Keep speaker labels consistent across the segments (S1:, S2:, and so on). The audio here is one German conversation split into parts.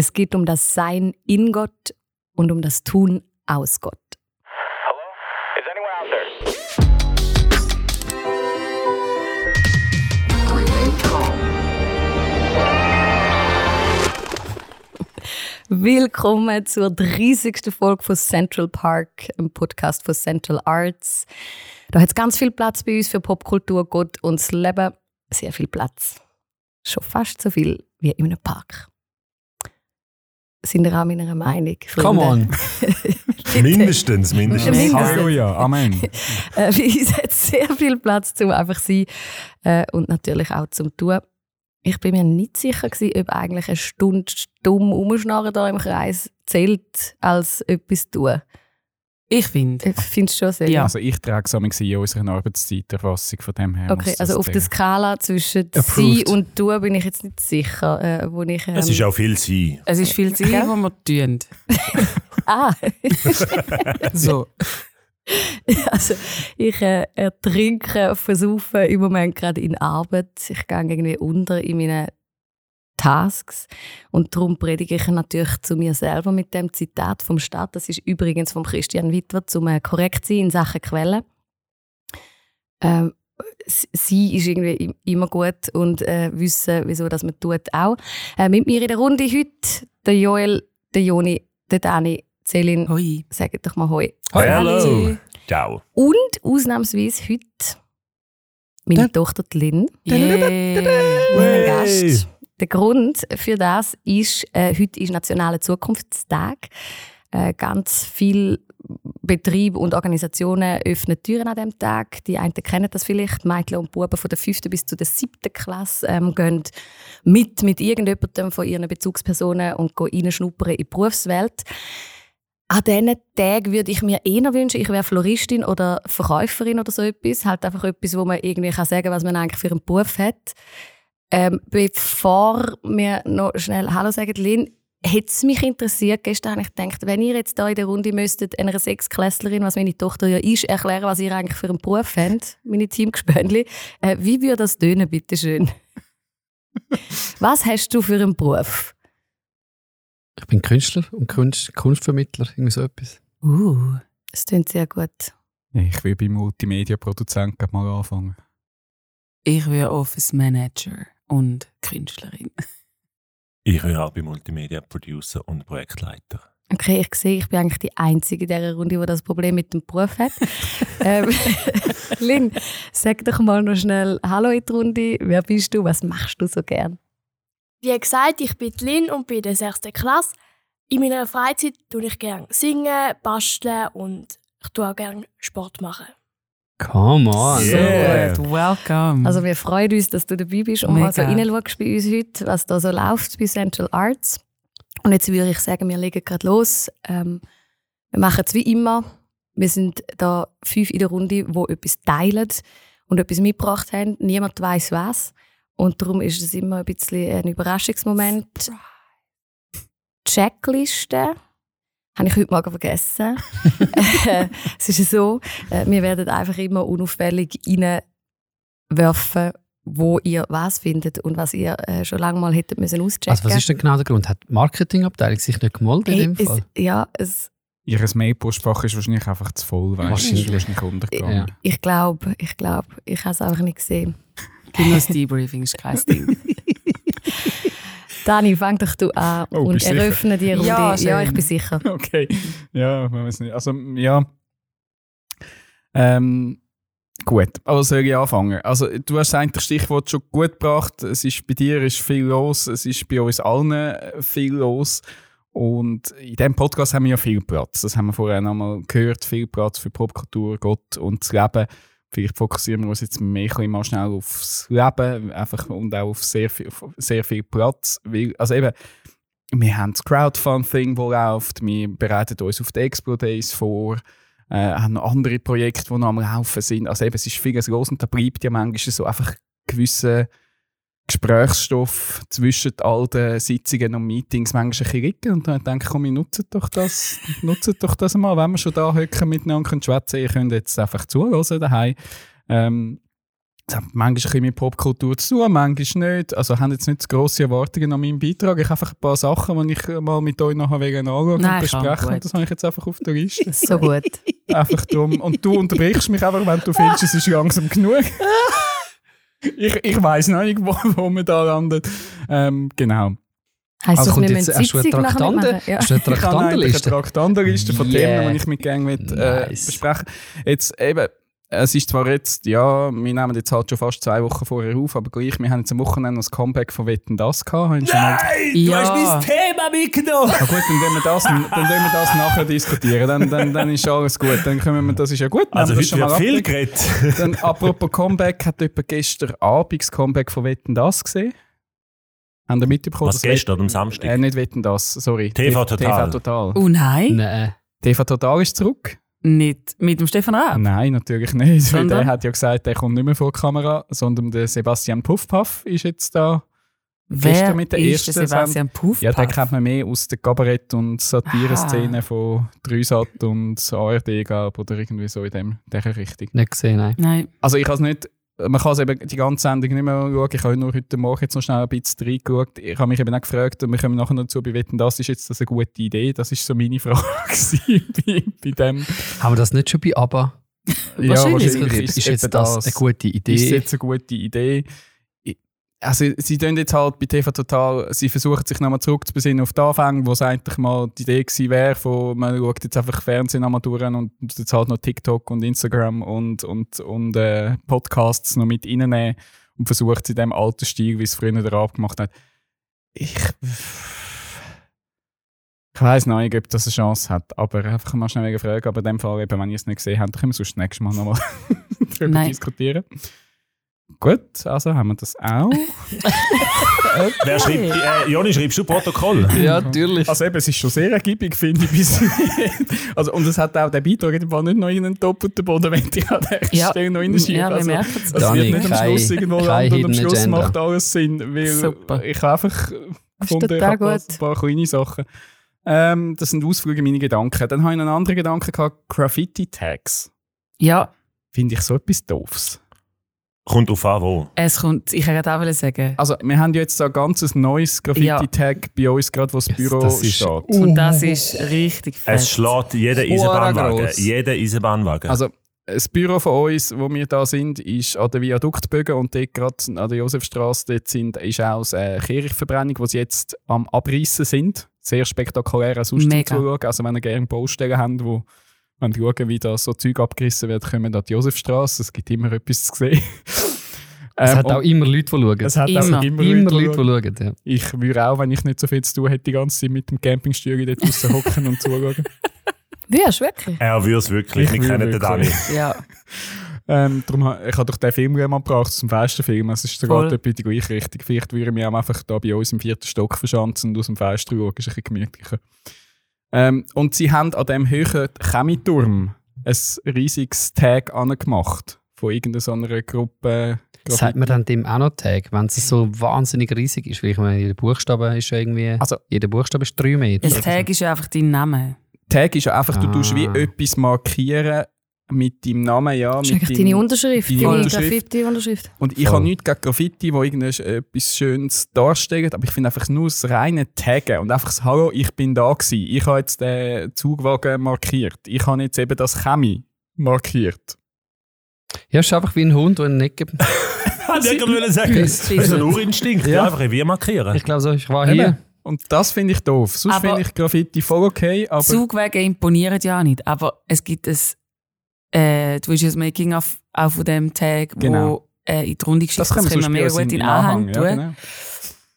S1: Es geht um das Sein in Gott und um das Tun aus Gott.
S2: Hello? Is anyone out there?
S1: Willkommen zur 30. Folge von Central Park, einem Podcast von Central Arts. Da hat es ganz viel Platz bei uns für Popkultur, Gott und das Leben. Sehr viel Platz. Schon fast so viel wie in einem Park. Sind ihr auch meiner Meinung?
S3: Come on.
S4: Mindestens, mindestens.
S1: Mindestens.
S3: Halleluja, Amen.
S1: Äh, uns hat sehr viel Platz zum einfach sein äh, und natürlich auch zum Tun. Ich bin mir nicht sicher gewesen, ob eigentlich eine Stunde stumm rumschnarren da im Kreis zählt als etwas tun.
S5: Ich finde.
S1: Ich finde es schon sehr.
S5: Ja.
S3: Also ich trage es in in unserer Arbeitszeiterfassung von dem her.
S1: Okay, also auf der. Skala zwischen sie und du bin ich jetzt nicht sicher, äh, wo ich... Ähm,
S4: Es ist auch viel sein.
S5: Es ist viel Zeit,
S1: Gell?
S5: was wir tun.
S1: ah,
S5: So.
S1: also ich äh, ertrinke, versaufe im Moment gerade in Arbeit. Ich gehe irgendwie unter in meinen Tasks und darum predige ich natürlich zu mir selber mit dem Zitat vom Staat. Das ist übrigens von Christian Wittwer, zum äh, korrekt sein in Sachen Quellen. Ähm, sie ist irgendwie im- immer gut und äh, wissen, wieso das man tut auch. Äh, mit mir in der Runde heute der Joel, der Joni, der Dani, Celine.
S5: Hoi.
S1: Sagt doch mal Hoi.
S4: Hallo. Ciao.
S1: Und ausnahmsweise heute meine Tochter die Lynn,
S5: Yeah.
S1: mein Gast. Der Grund für das ist, äh, heute ist Nationaler Zukunftstag. Äh, ganz viele Betriebe und Organisationen öffnen Türen an diesem Tag. Die einen kennen das vielleicht. Mädchen und Buben von der 5. bis zur 7. Klasse ähm, gehen mit, mit irgendjemandem von ihren Bezugspersonen und gehen reinschnuppern in die Berufswelt. An diesen Tagen würde ich mir eher wünschen, ich wäre Floristin oder Verkäuferin oder so etwas. Halt einfach etwas, wo man irgendwie kann sagen kann, was man eigentlich für einen Beruf hat. Ähm, bevor wir noch schnell Hallo sagen, Lynn, hätte es mich interessiert, gestern habe ich gedacht, wenn ihr jetzt da in der Runde müsstet einer Sechsklässlerin, was meine Tochter ja ist, erklären, was ihr eigentlich für einen Beruf habt, meine Teamgespönli, äh, wie würde das tönen, bitteschön? was hast du für einen Beruf?
S3: Ich bin Künstler und Kunst, Kunstvermittler, irgendwie so etwas.
S1: Uh, das klingt sehr gut.
S3: Ich will beim Multimedia-Produzenten mal anfangen.
S5: Ich wäre Office Manager und Künstlerin.
S4: Ich höre auch bei Multimedia Producer und Projektleiter.
S1: Okay, ich sehe, ich bin eigentlich die Einzige in dieser Runde, die das Problem mit dem Beruf hat. ähm, Lynn, sag doch mal noch schnell Hallo in die Runde. Wer bist du? Was machst du so gern?
S6: Wie gesagt, ich bin Lynn und bin in der 6. Klasse. In meiner Freizeit tue ich gerne singen, basteln und ich tue auch gerne Sport machen.
S3: Come on.
S4: Yeah.
S5: Gut, welcome.
S1: Also wir freuen uns, dass du dabei bist und mal so
S5: Mega.
S1: reinschaust bei uns heute, was da so läuft bei Central Arts. Und jetzt würde ich sagen, wir legen gerade los. Ähm, wir machen es wie immer. Wir sind da fünf in der Runde, die etwas teilen und etwas mitgebracht haben. Niemand weiß was. Und darum ist es immer ein bisschen ein Überraschungsmoment. Checkliste. Habe ich heute Morgen vergessen. Äh, es ist so, äh, wir werden einfach immer unauffällig reinwerfen, wo ihr was findet und was ihr äh, schon lange mal hättet müssen auschecken.
S3: Also was ist denn genau der Grund? Hat die Marketingabteilung sich nicht gemolden in
S1: Hey,
S3: dem Fall?
S1: es, ja, es,
S3: Ihr Mailpostfach ist wahrscheinlich einfach zu voll, weißt du? Wahrscheinlich. Ist wahrscheinlich untergegangen.
S1: Ich glaube, ich glaube, ich habe es einfach nicht gesehen.
S5: Das Debriefing, ist kein Ding.
S1: Dani, fang doch du an
S3: Oh,
S1: und eröffne die Runde.
S5: Ja,
S1: Ja, ich bin sicher.
S3: Okay. Ja, man weiß nicht. Also, ja. Ähm, gut, aber soll ich anfangen? Also, du hast eigentlich das Stichwort schon gut gebracht. Es ist, bei dir ist viel los, es ist bei uns allen äh, viel los. Und in diesem Podcast haben wir ja viel Platz. Das haben wir vorher noch mal gehört. Viel Platz für Popkultur, Gott und das Leben. Vielleicht fokussieren wir uns jetzt mehr mal schnell aufs Leben einfach und auch auf sehr viel, sehr viel Platz. Weil, also eben, wir haben das Crowdfunding, das läuft. Wir bereiten uns auf die Expo Days vor. Äh, haben noch andere Projekte, die noch am Laufen sind. Also eben, es ist vieles los und da bleibt ja manchmal so einfach gewisser Gesprächsstoff zwischen all den Sitzungen und Meetings manchmal ein bisschen. Und dann denke ich, komm, wir nutzen doch das, nutzen doch das mal, wenn wir schon da hocken miteinander können schwätzen. Ihr könnt jetzt einfach zuhören daheim. Ähm, es hat manchmal ein bisschen mit Popkultur zu tun, manchmal nicht. Also haben jetzt nicht zu grosse Erwartungen an meinen Beitrag. Ich habe einfach ein paar Sachen, die ich mal mit euch nachher wegen anschauen und
S5: Nein,
S3: besprechen. Und das habe ich jetzt einfach auf der Liste.
S1: So gut.
S3: einfach drum. Und du unterbrichst mich einfach, wenn du findest, es ist langsam genug. ich ich weiss noch nicht, wo, wo wir da landen. Ähm, genau.
S1: Heisst
S7: Also
S1: das,
S7: kommt
S1: wir
S7: jetzt
S1: müssen
S7: hast du eine
S1: machen? Ja.
S7: Hast du eine
S3: Ich habe eine
S7: Traktandenliste?
S3: Traktandenliste von
S7: Yeah.
S3: Themen, die ich mit gerne mit, äh,
S7: Nice.
S3: besprechen Jetzt eben, es ist zwar jetzt, ja, wir nehmen jetzt halt schon fast zwei Wochen vorher auf, aber gleich, wir haben jetzt am Wochenende noch das Comeback von Wetten, das gehabt. Haben schon mal-
S5: Ja.
S4: Thema mitgenommen!
S3: Na gut, dann werden wir das, dann werden wir das nachher diskutieren. Dann, dann, dann ist alles gut. Dann können wir, das ist ja gut.
S4: Also heute
S3: schon mal
S4: wird viel geredet.
S3: Dann, apropos Comeback, hat jemand gestern Abend das Comeback von Wetten, das gesehen? Haben ihr mitbekommen?
S4: Was gestern, am
S3: Wetten-
S4: Samstag?
S3: Äh, nicht Wetten, das, sorry.
S4: TV Total.
S3: TV Total.
S5: Oh nein,
S7: Nein.
S3: TV Total ist zurück.
S5: Nicht mit dem Stefan Raab.
S3: Nein, natürlich nicht. Weil der hat ja gesagt, der kommt nicht mehr vor die Kamera, sondern der Sebastian Puffpaff ist jetzt da.
S5: Wer
S3: gestern mit der
S5: ist der
S3: ersten
S5: Sebastian Puff?
S3: Ja, den kennt man mehr aus der Kabarett- und Satire-Szene von Dreisat und ARD, glaub, oder irgendwie so in dem, dieser Richtung.
S7: Nicht gesehen, nein.
S5: Nein,
S3: Also ich kann es nicht, man kann es eben die ganze Sendung nicht mehr schauen. Ich habe nur heute Morgen jetzt noch schnell ein bisschen reingeschaut. Ich habe mich eben auch gefragt, und wir kommen nachher noch dazu bewetten, das ist jetzt das eine gute Idee. Das ist so meine Frage bei, bei dem.
S7: Haben wir das nicht schon bei ABBA?
S5: Wahrscheinlich.
S7: Ist,
S3: eben
S7: jetzt das, eine gute
S3: Ist
S7: Idee?
S3: jetzt eine gute Idee? Also, sie tun jetzt halt bei TV Total, sie versuchen sich nochmal zurückzubesinnen auf die Anfänge, wo es eigentlich mal die Idee gewesen wäre, von, man schaut jetzt einfach Fernsehen nochmal durch und jetzt halt noch TikTok und Instagram und, und, und äh, Podcasts noch mit reinnehmen und versucht es in dem alten Stil, wie es früher der Raab gemacht hat. Ich. Ich weiss noch nicht, ob das eine Chance hat, aber einfach mal schnell wegen Fragen. Aber in dem Fall, eben, wenn ihr es nicht gesehen habt, können wir sonst das nächste Mal nochmal darüber
S5: Nein.
S3: diskutieren. Gut, also haben wir das auch.
S4: Wer schreibt, äh, Joni, schreibst du Protokoll?
S7: Ja, natürlich.
S3: Also eben, es ist schon sehr ergiebig, finde ich. Bis also, und es hat auch der Beitrag Fall nicht noch in einen doppelten Boden, wenn ich an der
S5: Ja.
S3: Stelle noch reinschiebe.
S5: ja, wir
S3: also,
S5: merken es.
S3: es wird nicht am Schluss irgendwo landen und am Schluss
S7: Agenda.
S3: macht alles Sinn, weil
S5: Super.
S3: ich habe einfach gefunden, ich habe
S1: gut.
S3: ein paar kleine Sachen. Ähm, das sind Ausflüge in meine Gedanken. Dann habe ich einen anderen Gedanken gehabt, Graffiti-Tags.
S5: Ja,
S3: Finde ich so etwas Doofes.
S4: Kommt auf an, wo.
S5: es kommt, ich wollte auch sagen.
S3: Also, wir haben ja jetzt so ein ganzes neues Graffiti-Tag bei uns, gerade wo das Büro
S7: das ist-
S3: steht.
S5: Und das ist richtig fett.
S4: Es schlägt jeder
S7: Hure
S4: Eisenbahnwagen. Jeder Eisenbahnwagen.
S3: Also, das Büro von uns, wo wir da sind, ist an der Viaduktbögen und dort gerade an der Josefstraße dort sind, ist auch eine Kirchverbrennung, wo sie jetzt am Abreißen sind. Sehr spektakulär sonst
S5: Mega.
S3: zuzuschauen. Also wenn ihr gerne Baustellen habt, wo wenn ihr schauen, wie da so Zeug abgerissen wird, kommen an die Josefstraße. Es gibt immer etwas zu sehen.
S7: Es
S3: Ähm,
S7: hat auch immer Leute, die schauen.
S3: es hat
S5: Immer.
S3: auch immer,
S7: Immer
S3: Leute,
S7: Leute,
S3: die
S7: die schauen. Ja.
S3: Ich würde auch, wenn ich nicht so viel zu tun hätte, die ganze Zeit mit dem Campingstühle dort draussen hocken und zuschauen.
S1: Wirst wirklich?
S4: er würde es wirklich.
S3: Ich
S4: Wir
S3: würde
S4: kennen den Dani.
S5: Ja,
S3: Ähm, darum, ich habe doch den Film mal gebracht, zum Fensterfilm. Es ist etwa in die gleiche Richtung. Vielleicht würden wir auch einfach da bei uns im vierten Stock verschanzen und aus dem Fenster schauen. Ist ein bisschen gemütlicher. Ähm, und sie haben an diesem höheren Chemieturm ein riesiges Tag angemacht. Von irgendeiner so einer Gruppe.
S7: Sagt man dann dem auch noch Tag, wenn es so wahnsinnig riesig ist? Weil ich meine, jeder Buchstabe ist ja irgendwie.
S3: Also-
S7: jeder Buchstabe ist drei Meter.
S5: das Tag ist ja einfach dein Name.
S3: Tag ist ja einfach, du
S7: Ah.
S3: tust wie etwas markieren mit deinem Namen, ja.
S1: Das ist
S3: mit
S1: eigentlich
S3: deinem-
S1: deine Unterschrift,
S3: deine
S1: deine
S3: Unterschrift.
S1: Graffiti-Unterschrift.
S3: Und ich habe nichts gegen Graffiti, wo irgendetwas Schönes darstellt, aber ich finde einfach nur das reine Taggen und einfach das Hallo, ich bin da gewesen. Ich habe jetzt den Zugwagen markiert. Ich habe jetzt eben das Chemie markiert.
S7: Ja, es ist einfach wie ein Hund, der einen Ecke.
S4: Hätte ich gerade sagen. Das ist ein Urinstinkt. Ja. Einfach wie markieren.
S7: Ich glaube so, ich war hier.
S3: Und das finde ich doof. Sonst finde ich Graffiti voll okay, aber
S5: Zugwege imponieren ja nicht, aber es gibt ein, äh, du hast ja das Making-of auch von dem Tag,
S3: Genau.
S5: wo äh, in die Runde geschickt
S3: das wir
S5: können wir mega gut in den Anhang
S3: ja,
S5: tun.
S3: genau.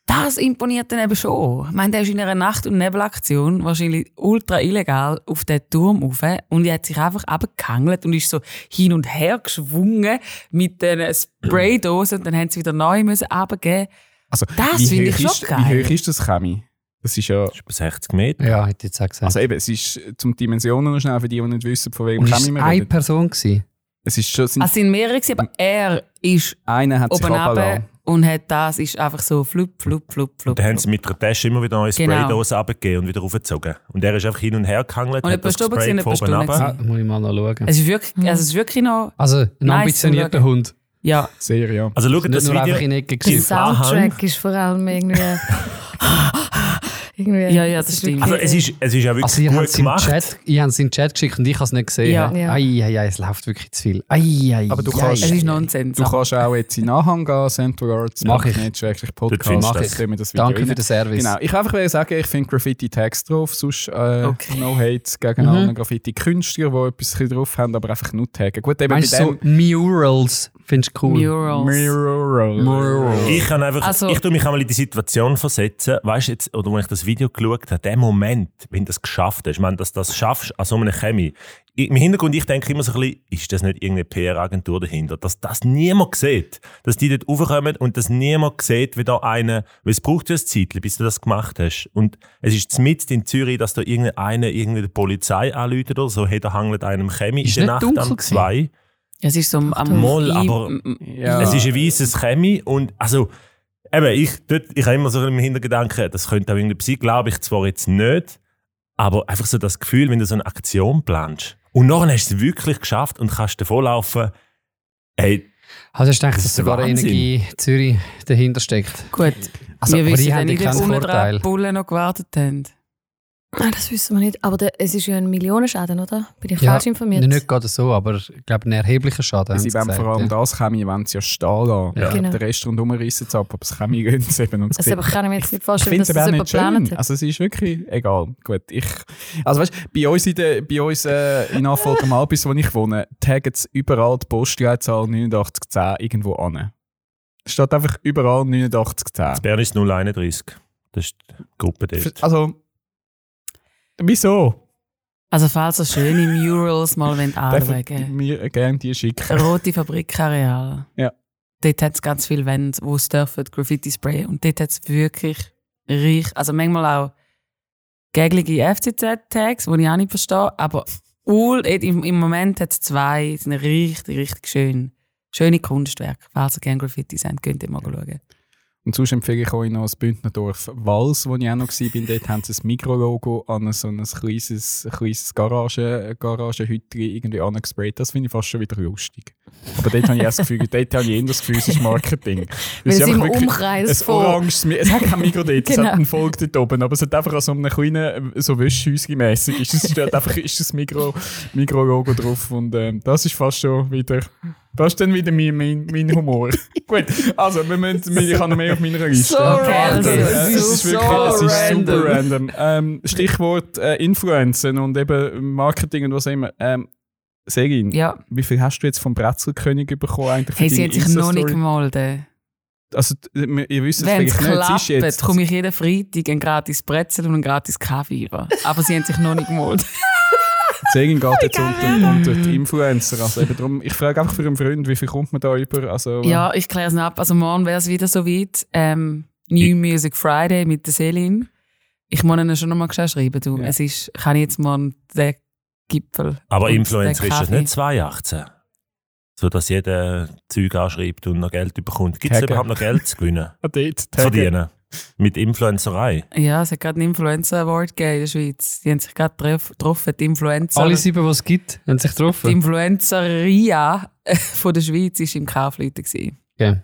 S5: Das imponiert dann eben schon. Ich meine, der ist in einer Nacht- und Nebelaktion wahrscheinlich ultra illegal auf den Turm rauf und er hat sich einfach abgehangelt und ist so hin und her geschwungen mit den Spraydosen und dann haben sie wieder neu müssen runtergeben.
S3: Also,
S5: Das finde ich schon
S3: ist,
S5: geil.
S3: Wie hoch ist das Chemie? Das ist ja...
S4: Das ist über 60 Meter.
S7: Ja, hätte ich jetzt auch gesagt.
S3: Also eben, es ist zum Dimensionen noch schnell für die, die nicht wissen, von
S7: es
S3: Chemie
S7: war
S3: wir
S7: eine
S3: reden.
S7: Person. Gewesen.
S3: Es ist schon... Sind,
S5: Es sind mehrere, gewesen, aber er ist
S3: einer hat sich
S5: oben runter und hat das ist einfach so flup, flup, flup, flup.
S4: Und dann haben sie mit der Tasche immer wieder neue
S5: Genau.
S4: Spraydosen abgegeben und wieder raufgezogen. Und er ist einfach hin und her gehangelt,
S5: Und
S4: hat das Spray
S5: gewesen, etwa
S4: von oben runter.
S7: Ah, muss ich mal noch schauen.
S5: Es ist wirklich, also es ist wirklich noch
S7: Also, ein
S5: Nice
S7: ambitionierter Hund.
S5: Ja,
S3: Sehr, ja.
S4: Also schaut
S7: Nicht
S4: das Video.
S1: Der. Soundtrack ist vor allem irgendwie. irgendwie
S5: Ja, ja, das stimmt.
S4: Also es ist, es ist ja wirklich
S7: Also habt
S4: gut
S7: es in den
S4: gemacht.
S7: Chat, ihr habt es in den Chat geschickt und ich habe es nicht gesehen.
S5: Ja.
S1: Ja.
S7: Ei, ei, ei, es läuft wirklich zu viel. Ei, ei,
S3: Aber du
S7: ei,
S3: kannst-
S5: es ist. Nonsens.
S3: Du kannst auch jetzt in Anhang gehen, Central Arts.
S7: Mach ich.
S3: Nicht
S4: Dort
S3: Podcast. Mach
S7: das.
S3: ich. Das Video
S7: Danke
S3: rein.
S7: für den Service.
S3: Genau. Ich einfach will sagen, ich finde Graffiti-Tags drauf, sonst äh,
S5: Okay.
S3: no hate gegen
S7: Mhm.
S3: alle Graffiti-Künstler, die etwas drauf haben, aber einfach nur taggen. Gut, eben
S7: Meinst
S3: bei
S7: so
S3: dem
S7: Murals? Findest du cool?
S5: Murals.
S3: Mirror.
S7: Murals.
S4: Ich kann einfach,
S5: Also-
S4: ich tue mich einmal in die Situation versetzen, weißt jetzt, oder wenn ich das Video geschaut habe, der Moment, wenn du das geschafft hast, ich meine, dass du das schaffst an so einer Chemie. Im Hintergrund, ich denke immer so ein bisschen, ist das nicht irgendeine PR-Agentur dahinter? Dass das niemand sieht. Dass die dort raufkommen und dass niemand sieht, wie da einer, weil es braucht ja ein Zeitchen, bis du das gemacht hast. Und es ist mitten in Zürich, dass da irgendeiner irgendeine Polizei anläutet oder so, hey, da hangelt einem Chemie
S7: Ist
S4: in der
S7: nicht
S4: Nacht um zwei.
S5: Es ist so am am
S4: Moll,
S5: Ein-
S4: aber-
S3: Ja.
S4: Es ist ein weißes Chemie und also eben, ich, dort, ich habe immer so im Hintergedanken, das könnte auch irgendwie sein, glaube ich zwar jetzt nicht, aber einfach so das Gefühl, wenn du so eine Aktion planst und nachher hast du es wirklich geschafft und kannst davon laufen, ey,
S7: Also hast du gedacht,
S4: Das
S7: dass sogar. Energie Zürich dahinter steckt?
S5: Gut,
S7: Also,
S5: wir wissen
S7: die
S5: ja nicht, dran die Bullen noch gewartet haben.
S1: Ah, das wissen wir nicht. Aber der, es ist ja ein Millionenschaden, oder? Bin ich
S7: Ja,
S1: falsch informiert?
S7: Nicht gerade so, aber ich glaube, einen erheblichen Schaden.
S3: Sie
S7: haben
S3: wollen vor allem
S7: gesagt,
S3: das Chemie, wenn sie ja stehen lassen.
S7: Ja.
S1: Genau.
S3: Der Rest rundherum reissen es ab, aber das Chemie gehen sie eben. Und es
S1: Also, aber kann ich mir jetzt nicht
S3: Ich
S1: vorstellen,
S3: finde
S1: dass
S3: es
S1: das jemand
S3: nicht schön.
S1: geplant hat.
S3: Also es ist wirklich egal. Gut, ich, also weißt, bei uns in, der, bei uns, äh, in Anfolge am Albis, wo ich wohne, taggen sie überall die Postleitzahl 8910 irgendwo an. Es steht einfach überall 8910.
S4: Bern ist 031. Das ist die Gruppe dort.
S3: Also, wieso?
S5: Also falls ihr schöne Murals mal
S3: ich mir gerne die schicken?
S5: Rote Fabrikareal.
S3: Ja.
S5: Dort hat es ganz viele Wände, wo es dürfen Graffiti sprayen. Und dort hat es wirklich reich, also manchmal auch gäglige FCZ-Tags, die ich auch nicht verstehe, aber ul, im, im Moment hat es zwei, sind richtig, richtig schön. Schöne Kunstwerke. Falls ihr gerne Graffiti habt, könnt ihr mal schauen.
S3: Und sonst empfehle ich euch noch das Bündnerdorf Wals, wo ich auch noch war. Dort haben sie ein Mikro-Logo an so ein kleines, kleines Garage, irgendwie angesprayt. Das finde ich fast schon wieder lustig. Aber dort habe ich erst das Gefühl, dort habe ich eher das Gefühl, es ist Marketing.
S1: Weil es im
S3: wirklich
S1: Umkreis
S3: ein
S1: von...
S3: oranges, es hat kein Mikro dort, es
S1: Genau.
S3: hat einen Volk dort oben, aber es hat einfach an so einem kleinen, so Wäschhäuschen-mässig, ist es steht einfach ist das Mikro- Mikro-Logo drauf und ähm, das ist fast schon wieder, das ist dann wieder mein, mein, mein Humor. Gut, also wir müssen, ich habe noch mehr auf meiner Liste.
S1: So random. Es
S3: es
S1: ist
S3: wirklich,
S1: so
S3: es ist
S1: random.
S3: super random. Ähm, Stichwort äh, Influencer und eben Marketing und was immer. Ähm, Segin,
S5: Ja.
S3: wie viel hast du jetzt vom Brezelkönig bekommen eigentlich für
S5: Hey, sie hat sich noch nicht gemeldet.
S3: Also, ihr wisst es
S5: Wenn es
S3: vielleicht nicht, sie ist
S5: klappt,
S3: jetzt...
S5: komme ich jeden Freitag ein gratis Brezel und ein gratis Kaffee über. Aber sie haben sich noch nicht gemeldet.
S3: Segin geht jetzt unter, unter die Influencer. Also eben darum, ich frage einfach für einen Freund, wie viel kommt man da über? Also,
S5: Ja, ich kläre es ab. Also morgen wäre es wieder so weit. Ähm, New Music Friday mit der Selin. Ich muss ihnen schon nochmal schreiben. Du.
S3: Ja.
S5: Es ist, kann ich jetzt morgen den Gipfel.
S4: Aber Influencer ist das nicht 218. So dass jeder Zeug anschreibt und noch Geld bekommt. Gibt es überhaupt noch Geld zu gewinnen?
S3: Dort,
S4: zu verdienen? Mit Influencerei?
S5: Ja, es hat gerade einen Influencer Award gegeben in der Schweiz. Die haben sich gerade getroffen, die Influencer.
S7: Alle sieben, die es gibt, haben sich
S5: die
S7: getroffen.
S5: Influenceria äh, von der Schweiz war im Kaufleuten.
S7: Okay.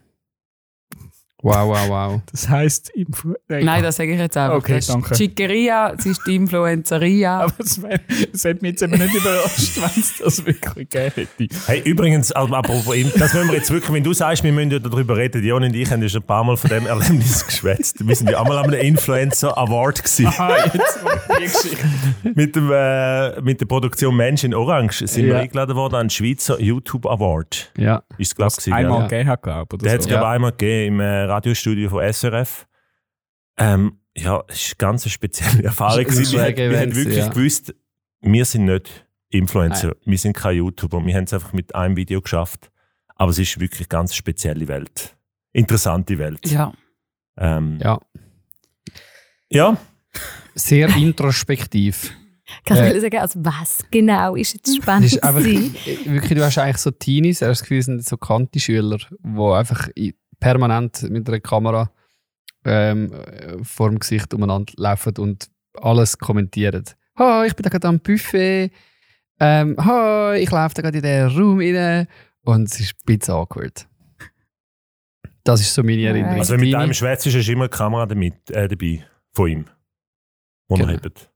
S7: Wow, wow, wow.
S3: Das heisst Influ
S5: Nein, das sage ich jetzt einfach.
S3: Okay,
S5: das ist
S3: danke.
S5: die Chiqueria, es ist die Influenceria.
S3: Aber es, wär, es hat mich jetzt eben nicht überrascht, wenn es das wirklich gegeben hätte.
S4: Hey, übrigens, also, apropos, das müssen wir jetzt wirklich, wenn du sagst, wir müssen ja darüber reden, Jon und ich haben ja schon ein paar Mal von dem Erlebnis geschwätzt. Wir sind ja einmal an einem Influencer Award gewesen.
S3: Ah, jetzt die Geschichte.
S4: mit, dem, äh, mit der Produktion Mensch in Orange sind wir
S3: Ja.
S4: eingeladen worden an den Schweizer YouTube Award.
S7: Ja.
S4: Ist es, glaube ich,
S3: Einmal
S4: ja.
S3: gegeben hat, glaube ich.
S4: Der hat es, glaube ich, einmal gegeben im äh, Radiostudio von SRF. Ähm, ja, es war eine ganz spezielle Erfahrung. Wir, haben- wirklich
S7: ja.
S4: gewusst, wir sind nicht Influencer, wir sind kein YouTuber, wir haben es einfach mit einem Video geschafft. Aber es ist wirklich eine ganz spezielle Welt. Interessante Welt.
S5: Ja.
S4: Ähm,
S7: Ja.
S4: ja.
S7: Sehr introspektiv.
S1: Kann
S7: Äh,
S1: ich sagen, also was genau ist jetzt spannend
S7: ist einfach,
S1: gewesen?
S7: wirklich, du hast eigentlich so Teenies, hast das Gefühl, es sind so Kanti-Schüler, die einfach i- permanent mit einer Kamera ähm, äh, vor dem Gesicht umeinander laufen und alles kommentieren. «Ha, ich bin da gerade am Buffet. Ähm, ha, ich laufe da gerade in den Raum rein.» Und es ist ein bisschen awkward. Das ist so meine Erinnerung.
S4: Also wenn mit einem schwätzt, ist immer eine Kamera damit, äh, dabei. Von ihm. Wo er
S7: Genau.
S4: hebt.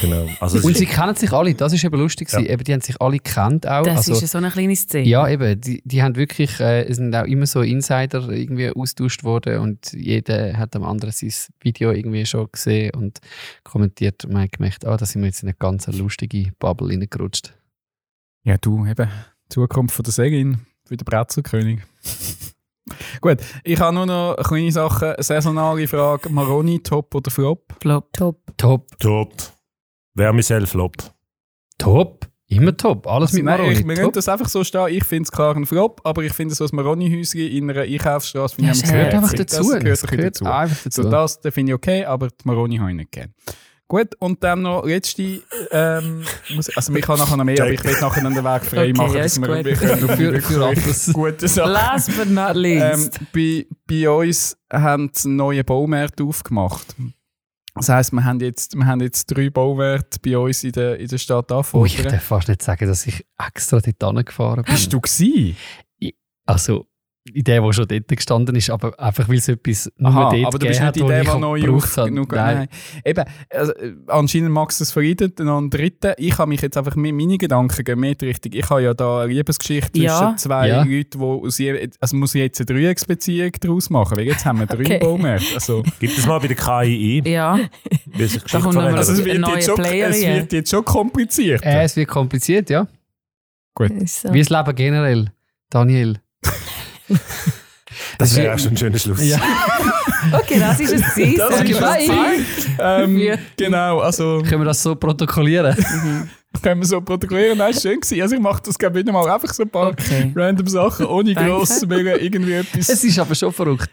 S4: Genau. Also
S7: Und sie kennen sich alle, das ist eben lustig.
S4: Ja.
S7: gewesen. Eben, die haben sich alle gekannt auch.
S5: Das
S7: also,
S5: ist ja so eine kleine Szene.
S7: ja, eben, die, die haben wirklich, äh, es sind auch immer so Insider irgendwie austauscht worden und jeder hat am anderen sein Video irgendwie schon gesehen und kommentiert und man hat gemerkt, ah, da sind wir jetzt in eine ganz lustige Bubble reingerutscht.
S3: Ja, du, eben. Zukunft von der Segin für den Brezelkönig. Gut, ich habe nur noch kleine Sachen. Saisonale Frage: Maroni, Top oder Flop?
S5: Flop.
S1: Top.
S7: Top,
S4: Top. Wer mich selbst Flop.
S7: top, immer top, alles mit
S3: Nein,
S7: Maroni.
S3: ich, wir können
S7: top.
S3: das einfach so stehen. Ich finde es klar ein Flop, aber ich finde so ein Maroni-Häuschen in einer Einkaufsstraße finde
S7: Ja,
S3: ich
S7: es
S3: am
S7: gehört einfach dazu.
S3: Das gehört, dazu.
S7: einfach dazu.
S3: So, das finde ich okay, aber die Maroni habe ich nicht gerne. Gut, und dann noch letzte, ähm, muss, also ich habe nachher noch mehr, aber ich will nachher dann den Weg frei
S5: Okay,
S3: machen,
S5: ja,
S3: dass
S5: ist
S3: wir wir können
S7: Für- für anderes.
S3: gute Sachen.
S5: Last but not
S3: Ähm,
S5: least.
S3: bei, bei uns haben sie einen neuen Baumärkte aufgemacht. Das heisst, wir haben jetzt, wir haben jetzt drei Baumärkte bei uns in der, in der Stadt
S7: Oh, ich
S3: anfordern.
S7: darf fast nicht sagen, dass ich extra dort gefahren bin.
S3: Bist du gewesen?
S7: Also, in der, die schon dort gestanden ist, aber einfach weil es etwas nur
S3: Aha,
S7: dort
S3: aber du bist
S7: gegeben
S3: nicht
S7: wo
S3: der,
S7: ich
S3: der
S7: auch
S3: neu
S7: gebraucht
S3: auf
S7: habe.
S3: genug,
S7: Nein.
S3: nein. Eben, also, äh, anscheinend magst du es verleiden, dann noch einen dritten. Ich habe mich jetzt einfach, mit meine Gedanken gehen mehr die Richtung. Ich habe ja da eine Liebesgeschichte
S5: Ja.
S3: zwischen zwei
S7: Ja.
S3: Leuten, die aus je, also muss ich jetzt eine Dreiecksbeziehung daraus machen, weil jetzt haben wir drei
S1: Okay.
S3: Baumärkte. Also,
S4: Gibt es mal bei der KI ein,
S5: ja. Da kommt
S3: also
S4: verändert?
S3: es, wird jetzt
S5: neue
S3: schon, es wird jetzt schon kompliziert.
S7: Äh, es wird kompliziert, ja.
S1: Ist so.
S7: Wie das Leben generell, Daniel.
S4: Das wäre auch schon ein schöner Schluss.
S7: Ja.
S5: Okay, das ist es. gewesen.
S3: Das ist
S5: ist
S3: es. ähm,
S5: Ja.
S3: genau, also
S7: Können wir das so protokollieren?
S3: können wir so protokollieren. Nein, ist schön gewesen. Also ich mache das gerne wieder mal einfach so ein paar
S5: Okay.
S3: random Sachen, ohne gross mir irgendwie etwas...
S7: es ist aber schon verrückt.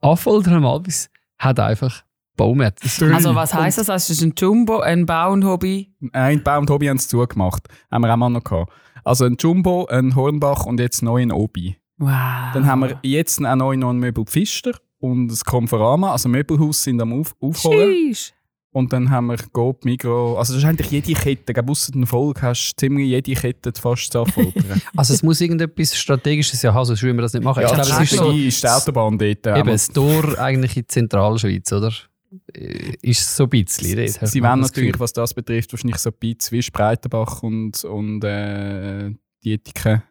S7: Affolter am Albis hat einfach Baumärkte. Das-
S5: Also was heisst das? Das ist ein Jumbo, ein Bau und Hobby.
S3: Ein Bau und Hobby haben es zugemacht. Haben wir auch mal noch gehabt. Also ein Jumbo, ein Hornbach und jetzt neu ein Obi.
S5: Wow.
S3: Dann haben wir jetzt auch neu noch ein Möbel Pfister und ein Conforama, also Möbelhaus sind am Auf Aufholen.
S5: Sheesh.
S3: Und dann haben wir Coop, Migro, also das ist eigentlich jede Kette. Gell, Ausser den Volk hast du ziemlich jede Kette fast zu anfordern.
S7: Also es muss irgendetwas Strategisches ja haben, sonst würden wir das nicht machen.
S3: ja,
S7: ich
S3: die
S7: glaube, es ist so
S3: Strategie ist die Autobahn dort.
S7: eben das Tor eigentlich in die Zentralschweiz, oder? Äh, Ist so ein bisschen. hat
S3: Sie wollen
S7: das
S3: natürlich,
S7: Gefühl.
S3: was das betrifft, wahrscheinlich so ein bisschen wie Spreitenbach und, und äh, die Etiken.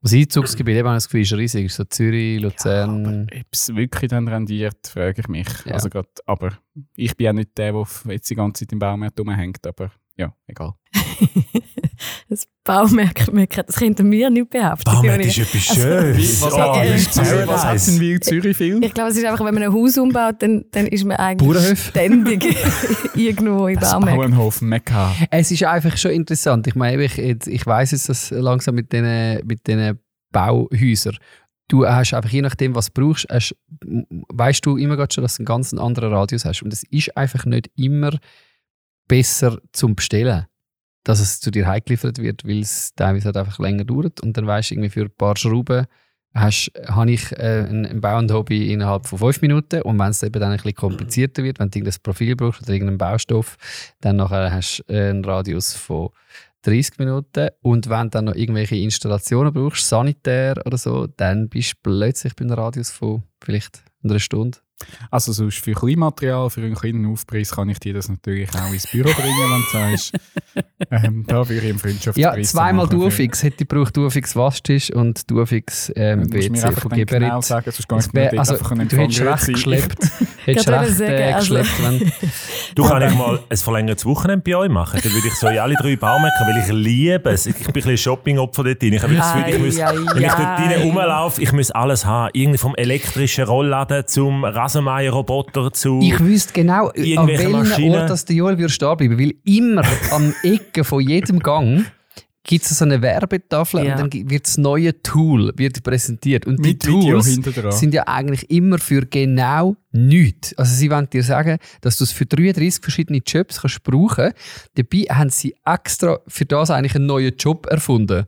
S7: Das Einzugsgebiet, eben, das Gefühl, ist riesig. Ist so Zürich, Luzern.
S3: Aber ob es wirklich dann rendiert, frage ich mich.
S7: Ja.
S3: Also grad, aber ich bin ja nicht der, der jetzt die ganze Zeit im Baumarkt rumhängt, aber ja, egal.
S1: Das Baumärkte, das könnten wir nicht behaupten.
S4: Baumärkte ist etwas Schönes.
S3: Was
S4: Oh,
S3: hat in
S4: ist
S3: Zürich, was hat
S4: Paradise.
S3: in Zürich viel?
S1: Ich glaube, es ist einfach, wenn man ein Haus umbaut, dann, dann ist man eigentlich ständig irgendwo im
S3: Das
S1: Baumärkten.
S3: Bauernhof Mekka.
S7: Es ist einfach schon interessant. Ich meine, ich, ich weiß jetzt, dass langsam mit diesen mit diesen Bauhäusern, du hast einfach je nachdem, was du brauchst, hast, weißt du immer schon, dass du einen ganz anderen Radius hast. Und es ist einfach nicht immer besser zum Bestellen, dass es zu dir heimgeliefert wird, weil es teilweise halt einfach länger dauert. Und dann weißt du irgendwie für ein paar Schrauben, hast, habe ich äh, ein, ein Bau und Hobby innerhalb von fünf Minuten. Und wenn es eben dann ein bisschen komplizierter wird, wenn du irgendein Profil brauchst oder irgendeinen Baustoff, dann nachher hast du äh, einen Radius von 30 Minuten. Und wenn du dann noch irgendwelche Installationen brauchst, sanitär oder so, dann bist du plötzlich bei einem Radius von vielleicht einer Stunde.
S3: Also sonst für Kleinmaterial, für einen kleinen Aufpreis kann ich dir das natürlich auch ins Büro bringen, wenn du sagst, ähm, da würde ich im Freundschaftspreis
S7: Ja, zweimal. Duofix. Hätte ich gebraucht Duofix Waschtisch und Duofix ähm,
S3: Du musst mir
S7: WC
S3: einfach
S7: von
S3: dann genau
S7: Geberit.
S3: sagen, sonst kann ich
S7: wär, also,
S3: einfach einen
S7: du hättest recht geschleppt. hättest recht äh,
S1: also-
S7: geschleppt, wenn,
S4: Du kannst mal ein verlängertes Wochenende bei euch machen. Dann würde ich so in alle drei Baumärkte, weil ich liebe es. Ich bin ein bisschen Shopping-Opfer dort drin. Ich habe das Gefühl, ich muss, wenn ich dort drin rumlaufe, ich muss alles haben. Irgendwie vom elektrischen Rollladen zum Rasenmäher-Roboter zu...
S7: Ich wüsste genau, an welchem
S4: Maschinen.
S7: Ort dass der Joel würde stehen bleiben Weil immer am Ecke von jedem Gang gibt es so eine Werbetafel
S5: Ja.
S7: und dann wird das neue Tool wird präsentiert. Und
S3: Mit
S7: die Tools sind ja eigentlich immer für genau nichts. Also sie wollen dir sagen, dass du es für 33 verschiedene Jobs kannst brauchen. Dabei haben sie extra für das eigentlich einen neuen Job erfunden.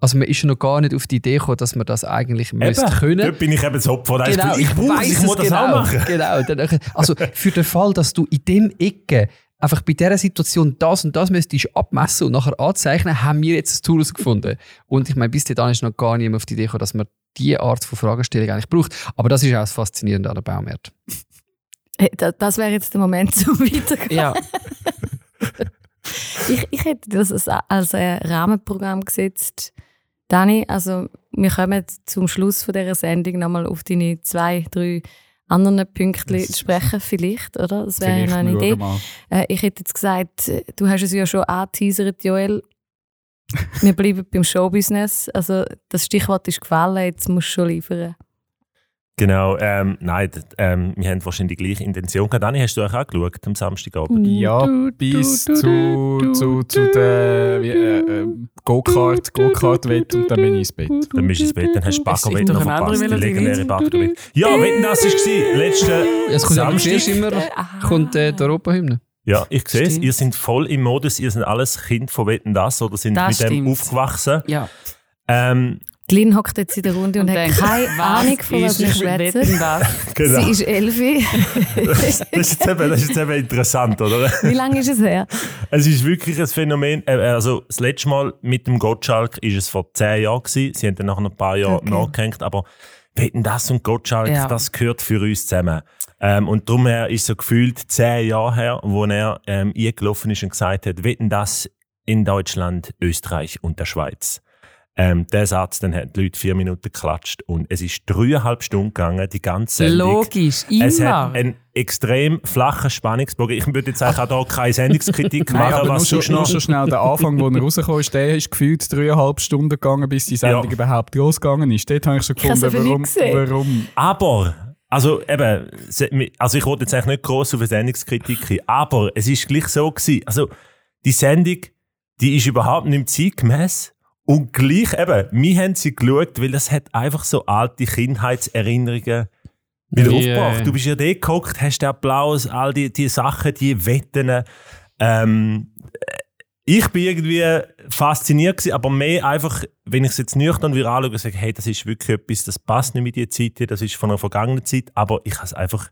S7: Also man ist ja noch gar nicht auf die Idee gekommen, dass man das eigentlich müsste können.
S4: Dort bin ich eben das Opfer.
S7: Genau,
S4: ich brauche
S7: weiss
S4: ich muss
S7: es
S4: das
S7: genau.
S4: auch machen.
S7: Genau. Also für den Fall, dass du in dem Ecke einfach bei dieser Situation das und das müsstest abmessen und nachher anzeichnen, haben wir jetzt ein Tool herausgefunden. Und ich meine, bis dahin ist noch gar niemand auf die Idee gekommen, dass man diese Art von Fragestellung eigentlich braucht. Aber das ist auch das Faszinierende an der Baumärkte.
S1: Hey, Das wäre jetzt der Moment zum Weitergehen.
S5: Ja.
S1: Ich, ich hätte das als, als ein Rahmenprogramm gesetzt. Dani, also wir kommen zum Schluss von dieser Sendung nochmal auf deine zwei, drei anderen Pünktchen zu sprechen, vielleicht, oder? Das wäre noch eine Idee. Äh, ich hätte jetzt gesagt, du hast es ja schon angeteasert, Joel. Wir bleiben beim Showbusiness. Also das Stichwort ist gefallen, jetzt musst du schon liefern.
S4: Genau, ähm, nein, ähm, wir haben wahrscheinlich die gleiche Intention gehabt. Dani, hast du euch auch geschaut am Samstagabend?
S3: Ja, bis zu, zu, zu der wie, äh, äh, Go-Kart, Go-Kart-Wett und dann bin ich ins Bett.
S4: Dann bist du ins Bett, dann hast du Baco Wett
S5: doch
S4: noch verpasst, die legendäre Baco Wett. Ja, wenn das war, letzte
S7: Es kommt
S4: Samstag.
S7: immer kommt, äh, die Europahymne.
S4: Ja, ich sehe es, ihr seid voll im Modus, ihr seid alles Kind von Wetten das oder sind
S5: Das
S4: mit dem
S5: stimmt.
S4: aufgewachsen.
S5: ja.
S4: Ähm,
S1: Die Lynn hockt jetzt in der Runde und, hat
S5: denkt,
S1: keine Ahnung, von was wir schwätzen.
S4: Genau.
S1: Sie ist Elfi.
S4: Das ist, jetzt eben, das ist jetzt eben interessant, oder?
S1: Wie lange ist es her?
S4: Es ist wirklich ein Phänomen. äh, Also das letzte Mal mit dem Gottschalk ist es vor zehn Jahren gewesen. Sie haben dann nach ein paar Jahren
S1: Okay.
S4: nachgehängt, aber Wetten das und Gottschalk,
S5: Ja.
S4: das gehört für uns zusammen. Ähm, und darum ist so gefühlt zehn Jahre her, wo er ähm, eingelaufen ist und gesagt hat, Wetten das in Deutschland, Österreich und der Schweiz. Ähm, der Satz, dann hat die Leute vier Minuten geklatscht und es ist dreieinhalb Stunden gegangen, die ganze Sendung.
S5: Logisch,
S4: Es
S5: immer.
S4: hat einen extrem flachen Spannungsbogen. Ich würde jetzt eigentlich auch hier keine Sendungskritik
S3: Nein,
S4: machen,
S3: aber nur
S4: was
S3: schon,
S4: sonst
S3: nur schon schnell der Anfang, wo er rausgekommen ist, der ist gefühlt dreieinhalb Stunden gegangen, bis die Sendung
S4: Ja.
S3: überhaupt losgegangen ist. Dort habe ich schon gefunden, warum, warum.
S4: Aber, also eben, also ich wollte jetzt eigentlich nicht gross auf eine Sendungskritik hin, aber es ist gleich so gewesen, also die Sendung, die ist überhaupt nicht zeitgemäß und gleich eben, wir haben sie geschaut, weil das hat einfach so alte Kindheitserinnerungen wieder
S7: Ja.
S4: aufgebracht. Du bist ja dort gehockt, hast den Applaus, all die, die Sachen, die Wetten, ähm, ich bin irgendwie fasziniert gewesen, aber mehr einfach, wenn ich es jetzt nüchtern wieder anschaue und sage, hey, das ist wirklich etwas, das passt nicht mit dieser Zeit, hier, das ist von einer vergangenen Zeit, aber ich habe es einfach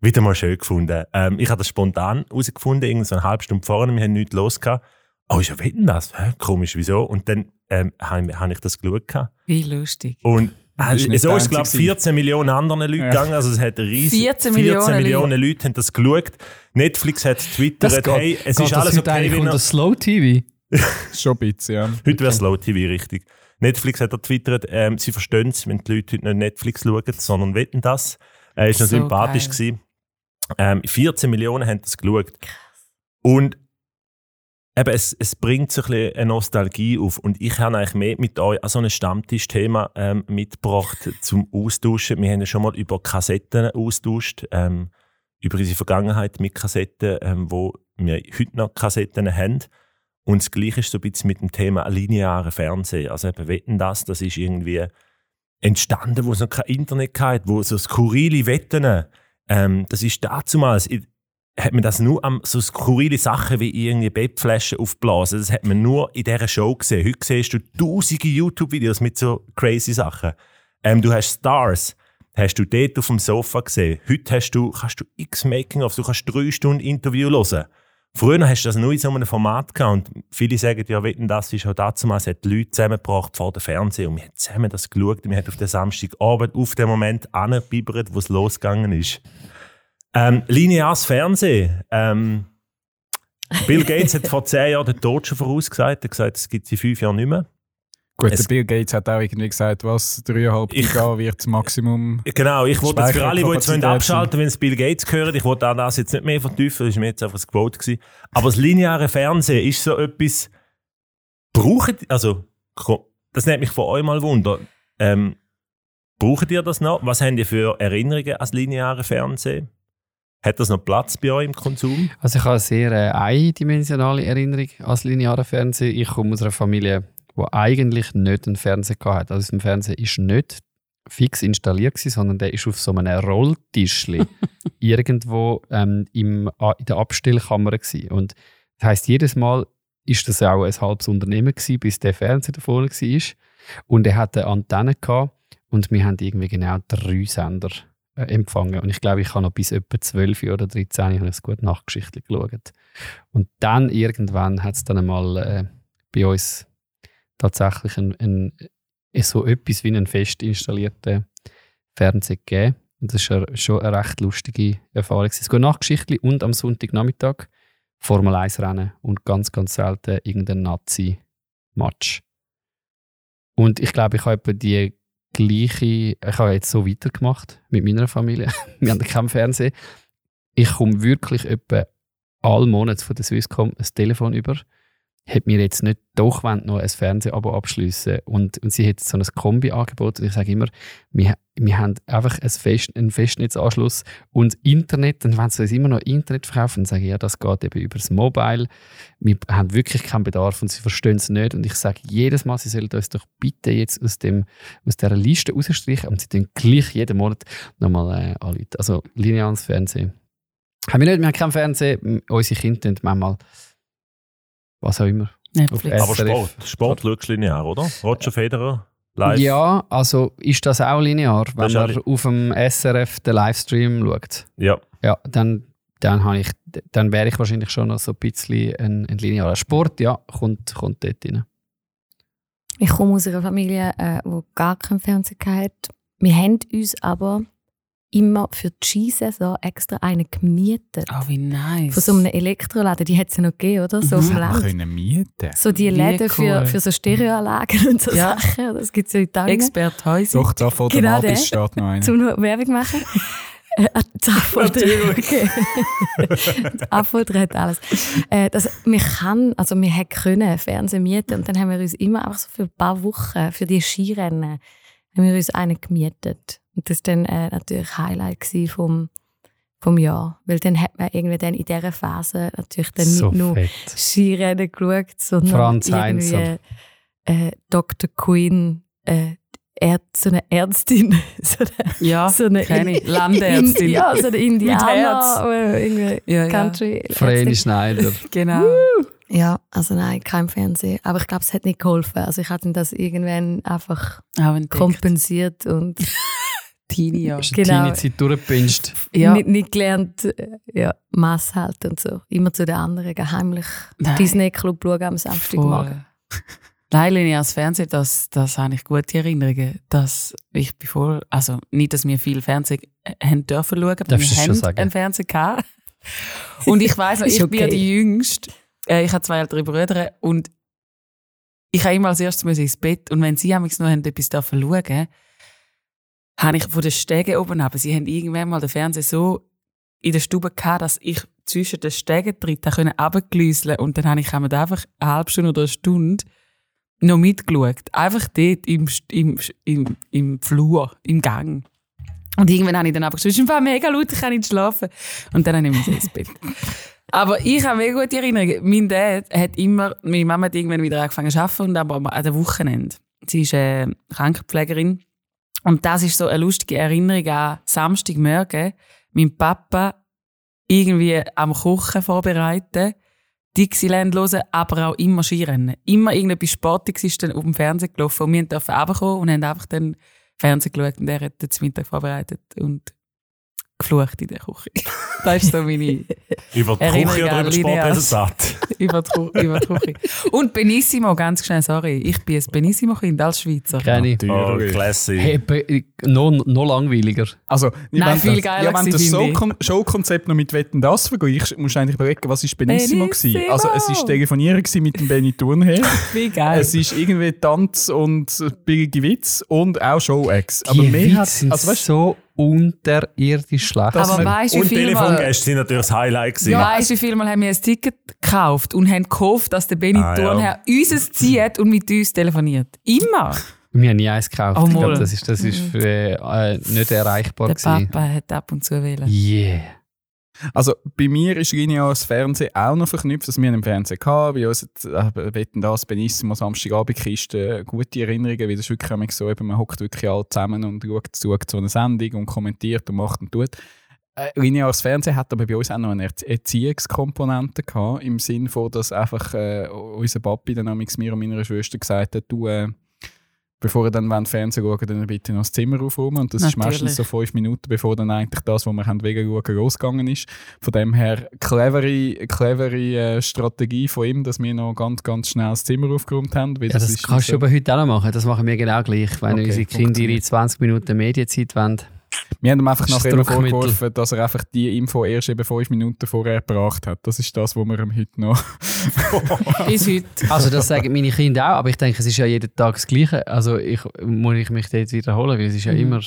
S4: wieder mal schön gefunden. Ähm, ich habe das spontan herausgefunden, irgendwie so eine halbe Stunde vorher, wir haben nichts los gehabt. Oh, ist ja wetten das? Hä? Komisch, wieso? Und dann ähm, habe ich, hab ich das geschaut. gehabt.
S5: Wie lustig.
S4: Und äh,
S3: nicht
S4: so ist es, glaube ich,
S3: Einzige
S4: 14 Millionen anderen Leute
S3: Ja.
S4: gegangen. Also es hat riesig
S5: 14 Millionen
S4: Millionen Leute haben das geschaut. Netflix hat twittert, hey, es ist alles okay, wenn
S7: unter
S4: er...
S7: Slow TV.
S3: Schon ein bisschen, ja.
S4: Heute wäre Slow TV richtig. Netflix hat er twittert, ähm, sie verstehen es, wenn die Leute heute nicht Netflix schauen, sondern wetten das. Er ist noch
S5: So
S4: sympathisch
S5: geil.
S4: gewesen. Ähm, 14 Millionen haben das geschaut. Und eben, es, es bringt so ein bisschen eine Nostalgie auf. Und ich habe eigentlich mehr mit euch so ein Stammtischthema ähm, mitgebracht zum Austauschen. Wir haben ja schon mal über Kassetten austauscht, ähm, über unsere Vergangenheit mit Kassetten, ähm, wo wir heute noch Kassetten haben. Und das Gleiche ist so ein bisschen mit dem Thema lineare Fernsehen. Also eben Wetten das, das ist irgendwie entstanden, wo es noch kein Internet gab, wo so skurrile Wetten, ähm, das ist dazumals, hat man das nur am so skurrile Sachen wie irgendwie Bettflaschen aufblasen. Das hat man nur in dieser Show gesehen. Heute siehst du tausende YouTube-Videos mit so crazy Sachen. Ähm, du hast Stars, hast du dort auf dem Sofa gesehen. Heute hast du, kannst du x Making-ofs, du kannst drei Stunden Interview hören. Früher hast du das nur in so einem Format gehabt und viele sagen, ja, wetten, das ist auch damals, hat die Leute zusammengebracht vor dem Fernsehen und wir haben zusammen das geschaut wir haben auf den Samstagabend auf den Moment angebibbert, wo es losgegangen ist. Ähm, lineares Fernsehen. Ähm, Bill Gates hat vor zehn Jahren den Tod schon vorausgesagt. Er hat gesagt, es gibt in fünf Jahren nicht mehr.
S3: Gut,
S4: Es-
S3: der Bill Gates hat auch irgendwie gesagt, was, dreieinhalb
S4: Ich-
S3: Giga wird das Maximum.
S4: Genau, ich wollte jetzt für alle, die jetzt abschalten wenn es Bill Gates hören, ich wollte auch das jetzt nicht mehr vertiefen, das war mir jetzt einfach ein Quote. Gewesen. Aber das lineare Fernsehen ist so etwas, braucht, also, das nimmt mich von euch mal Wunder. Ähm, braucht ihr das noch? Was habt ihr für Erinnerungen ans lineare Fernsehen? Hat das noch Platz bei euch im Konsum?
S7: Also ich habe eine sehr äh, eindimensionale Erinnerung als lineare Fernsehen. Ich komme aus einer Familie, die eigentlich nicht einen Fernseher hatte. Also unser Fernseher ist nicht fix installiert gewesen, sondern der ist auf so einem Rolltischli irgendwo ähm, im, A- in der Abstellkammer gewesen. Und das heisst, jedes Mal ist das auch ein halbes Unternehmen gewesen, bis der Fernseher da vorne war. Und er hatte eine Antenne gehabt und wir haben irgendwie genau drei Sender empfangen. Und ich glaube, ich habe noch bis etwa 12 oder 13 habe ich das gut Nachgeschichte geschaut. Und dann irgendwann hat es dann einmal äh, bei uns tatsächlich einen, einen so etwas wie einen fest installierten Fernseher gegeben. Und das war schon eine recht lustige Erfahrung. Es geht Nachgeschichtli und am Sonntagnachmittag Formel 1 Rennen und ganz, ganz selten irgendein Nazi-Match. Und ich glaube, ich habe die gleiche, ich habe jetzt so weitergemacht mit meiner Familie. Wir haben keinen Fernseher. Ich komme wirklich etwa alle Monate von der Swisscom ein Telefon über. Hat mir jetzt nicht doch wollen, noch ein Fernsehabo abschließen und, und sie hat so ein Kombi-Angebot. Und ich sage immer, wir, wir haben einfach ein Fest, einen Festnetzanschluss und Internet. Und wenn sie uns immer noch Internet verkaufen, dann sage ich, ja, das geht eben über das Mobile. Wir haben wirklich keinen Bedarf und sie verstehen es nicht. Und ich sage jedes Mal, sie sollen uns doch bitte jetzt aus, dem, aus dieser Liste rausstreichen. Und sie tun gleich jeden Monat nochmal äh, anrufen. Also lineares Fernsehen. Haben wir nicht, wir haben keinen Fernsehen. Unsere Kinder manchmal was auch immer.
S5: Netflix.
S4: Aber. Sport, Sport schaust linear, oder? Roger Federer, live.
S7: Ja, also ist das auch linear, wenn man auf dem SRF den Livestream schaut?
S4: Ja.
S7: Ja, dann, dann, habe ich, dann wäre ich wahrscheinlich schon noch so ein bisschen ein, ein linearer Sport, ja, kommt, kommt dort rein.
S1: Ich komme aus einer Familie, äh, wo gar keinen Fernseher hat. Wir haben uns aber immer für die Skisaison extra einen gemietet.
S5: Oh, wie nice.
S1: Von so einem Elektroladen, die hat es ja noch gegeben, oder? So dem
S3: Wir
S1: Land.
S3: können mieten.
S1: So die
S5: Wie
S1: Läden für,
S5: cool.
S1: für so Stereoanlagen und so
S5: Ja.
S1: Sachen. Das gibt es ja in Italien.
S5: Expert Häuser.
S3: Doch, da vor dem
S1: Genau
S3: Abis
S1: der.
S3: steht noch einer.
S1: Zum Werbung machen. Äh, die Affolter. Okay. Affolter hat alles. Äh, das, wir kann, also wir hätten können Fernsehen mieten und dann haben wir uns immer einfach so für ein paar Wochen für die Skirennen haben wir uns einen gemietet. Und das war dann äh, natürlich Highlight vom, vom Jahr. Weil dann hat man irgendwie dann in dieser Phase natürlich dann
S7: so
S1: nicht nur
S7: fett.
S1: Skirennen geschaut, sondern
S7: Franz
S1: irgendwie äh, Dr. Queen, äh, Erd, so eine Ärztin, so eine
S5: Ja,
S1: so eine
S5: kenne ich.
S1: In-
S5: Landärztin.
S1: ja, so eine Indianer,
S5: Herz.
S1: oder irgendwie
S5: Ja, ja.
S1: Country. Ärztin.
S7: Schneider.
S5: Genau.
S1: Ja, also nein, kein Fernsehen. Aber ich glaube, es hat nicht geholfen. Also ich hatte das irgendwann einfach kompensiert und
S5: Teenie, ja.
S1: Genau.
S7: deine Zeit durchgepinscht.
S5: Ja.
S1: nicht, nicht gelernt, äh, ja, Mass halten und so. Immer zu den anderen heimlich
S5: Nein.
S1: Disney Club schauen am Samstagmorgen.
S5: Nein, lineares Fernsehen, das, das habe ich gute Erinnerungen. Dass ich voll, also nicht, dass wir viel Fernsehen äh, haben dürfen schauen, aber
S7: Darfst
S5: wir haben einen Fernseher gehabt. Und ich weiss noch,
S1: Ist
S5: ich bin ja
S1: okay.
S5: die Jüngste. Äh, ich habe zwei ältere Brüder und ich habe immer als erstes ins Bett und wenn sie amigs noch haben etwas schauen, habe ich von den Stegen oben ab. Sie haben irgendwann mal den Fernseher so in der Stube gehabt, dass ich zwischen den Stegen drin können runterglüseln und dann habe ich einfach eine halbe Stunde oder eine Stunde noch mitgeschaut. Einfach dort im, im, im, im Flur, im Gang. Und irgendwann habe ich dann einfach gesagt, es ist mega laut, ich kann nicht schlafen. Und dann habe ich mich ins Bett. Aber ich habe mega gute Erinnerungen. Mein Dad hat immer, meine Mama hat irgendwann wieder angefangen zu arbeiten, und aber an den Wochenende. Sie ist äh, Krankenpflegerin. Und das ist so eine lustige Erinnerung an Samstagmorgen. Mein Papa irgendwie am Kochen vorbereiten, Dixieland hören, aber auch immer Skirennen. Immer irgendetwas Sportiges ist dann auf dem Fernsehen gelaufen und wir durften runterkommen und haben einfach dann Fernsehen geschaut und er hat den Mittag vorbereitet und geflucht in der Küche. Das ist so meine
S4: Über die Küche oder über. Sportresultat?
S5: über über die Küche. Und Benissimo, ganz schnell, sorry. Ich bin ein Benissimo-Kind als Schweizer.
S7: Keine.
S4: Oh,
S3: Natürlich.
S4: classy.
S7: Hey, noch, noch langweiliger.
S3: Also,
S5: Nein,
S3: wenn
S5: viel geiler
S3: Ja, wenn du das
S5: ich.
S3: Showkonzept noch mit Wetten das vergleichst, musst du eigentlich überlegen, was ist Benissimo,
S5: Benissimo!
S3: gewesen. Also, es war Telefonieren mit dem Benny Thurnherr.
S5: Wie geil.
S3: es ist irgendwie Tanz und billige Witz und auch Show-Acts. Aber mehr hat, also weißt,
S7: so unterirdisch schlecht.
S5: Aber weißt du, wie
S4: Und Telefongäste sind natürlich das Highlight gewesen.
S5: weißt, wie viel Mal haben wir ein Ticket gekauft und haben gehofft, dass der Benny
S4: Ah, ja.
S5: Thurnherr uns zieht und mit uns telefoniert? Immer.
S7: Wir haben nie eins gekauft.
S5: Oh,
S7: ich glaube, das ist, das ist für, äh, nicht erreichbar.
S5: Der
S7: gewesen.
S5: Papa hat ab und zu wählen.
S7: Yeah.
S3: Also bei mir ist lineares Fernsehen auch noch verknüpft, dass wir einen Fernseher hatten. Bei uns äh, Wetten das, Benissimo, Samstagabendkiste, gute Erinnerungen, weil das wirklich so, eben, man hockt wirklich alle zusammen und schaut, schaut so eine Sendung und kommentiert und macht und tut. Äh, lineares Fernsehen hat aber bei uns auch noch eine Erzie- Erziehungskomponente gehabt, im Sinne von, dass einfach äh, unser Papi dann amigs mir und meiner Schwester gesagt hat, du, äh, bevor ihr dann wollt Fernsehen schauen dann bitte noch das Zimmer aufräumen. Und das ist
S5: Natürlich.
S3: meistens so fünf Minuten, bevor dann eigentlich das, was wir haben wegen schauen, losgegangen ist. Von dem her, clevere, clevere äh, Strategie von ihm, dass wir noch ganz, ganz schnell das Zimmer aufgeräumt haben.
S7: Ja, das
S3: ist
S7: kannst du aber heute auch noch machen. Das machen wir genau gleich. Wenn
S3: Okay,
S7: unsere Kinder ihre
S3: funktioniert.
S7: 20 Minuten Medienzeit wollen.
S3: Wir haben ihm einfach nachher
S7: Druckmittel.
S3: vorgeworfen, dass er einfach die Info erst eben fünf Minuten vorher gebracht hat. Das ist das, was wir ihm heute noch...
S5: Bis heute.
S7: Also das sagen meine Kinder auch, aber ich denke, es ist ja jeden Tag das Gleiche. Also ich muss ich mich dort wiederholen, weil es ist ja
S5: Mhm.
S7: immer...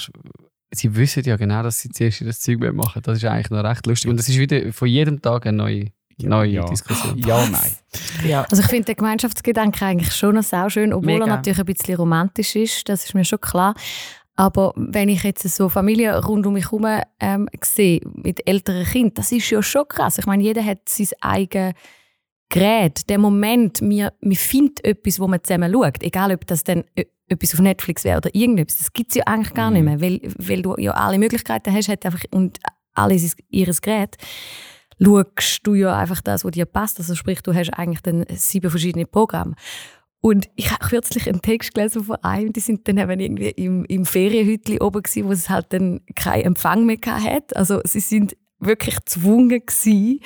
S7: Sie wissen ja genau, dass sie zuerst das Zeug machen. Das ist eigentlich noch recht lustig. Und es ist wieder von jedem Tag eine neue, neue
S3: ja.
S7: Diskussion.
S3: Ja, nein.
S5: Ja.
S1: Also ich finde den Gemeinschaftsgedanke eigentlich schon noch sehr schön, obwohl
S5: Mega.
S1: er natürlich ein bisschen romantisch ist, das ist mir schon klar. Aber wenn ich jetzt so Familien rund um mich herum ähm, sehe, mit älteren Kindern, das ist ja schon krass. Ich meine, jeder hat sein eigenes Gerät. Der Moment, wir, wir finden etwas, wo man zusammen schaut, egal ob das dann etwas auf Netflix wäre oder irgendetwas, das gibt es ja eigentlich gar nicht mehr, weil, weil du ja alle Möglichkeiten hast hat einfach, und alle sein- ihres Gerät schaust du ja einfach das, was dir passt. Also sprich, du hast eigentlich dann sieben verschiedene Programme. Und ich habe kürzlich einen Text gelesen von einem, die sind dann eben irgendwie im, im Ferienhütli oben gewesen, wo es halt dann keinen Empfang mehr hat. Also sie sind wirklich gezwungen gewesen,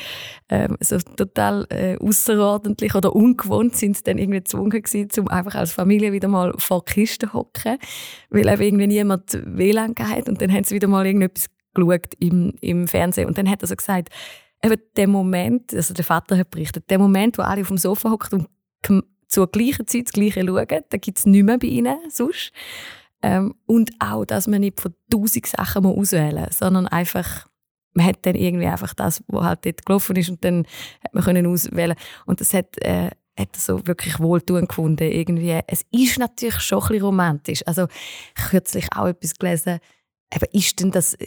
S1: ähm, so total äh, außerordentlich oder ungewohnt sind sie dann irgendwie gezwungen gewesen, um einfach als Familie wieder mal vor die Kiste hocken, weil eben irgendwie niemand WLAN hat und dann haben sie wieder mal irgendetwas geschaut im, im Fernsehen und dann hat er so gesagt, eben der Moment, also der Vater hat berichtet, der Moment, wo alle auf dem Sofa hocken und zur gleichen Zeit das Gleiche schauen, da gibt es nicht mehr bei ihnen sonst. Ähm, und auch, dass man nicht von tausend Sachen auswählen muss, sondern einfach, man hat dann irgendwie einfach das, was halt dort gelaufen ist und dann hat man können auswählen Und das hat, äh, hat so wirklich wohltuend gefunden. Irgendwie. Es ist natürlich schon ein bisschen romantisch. Also kürzlich auch etwas gelesen, eben, ist denn das,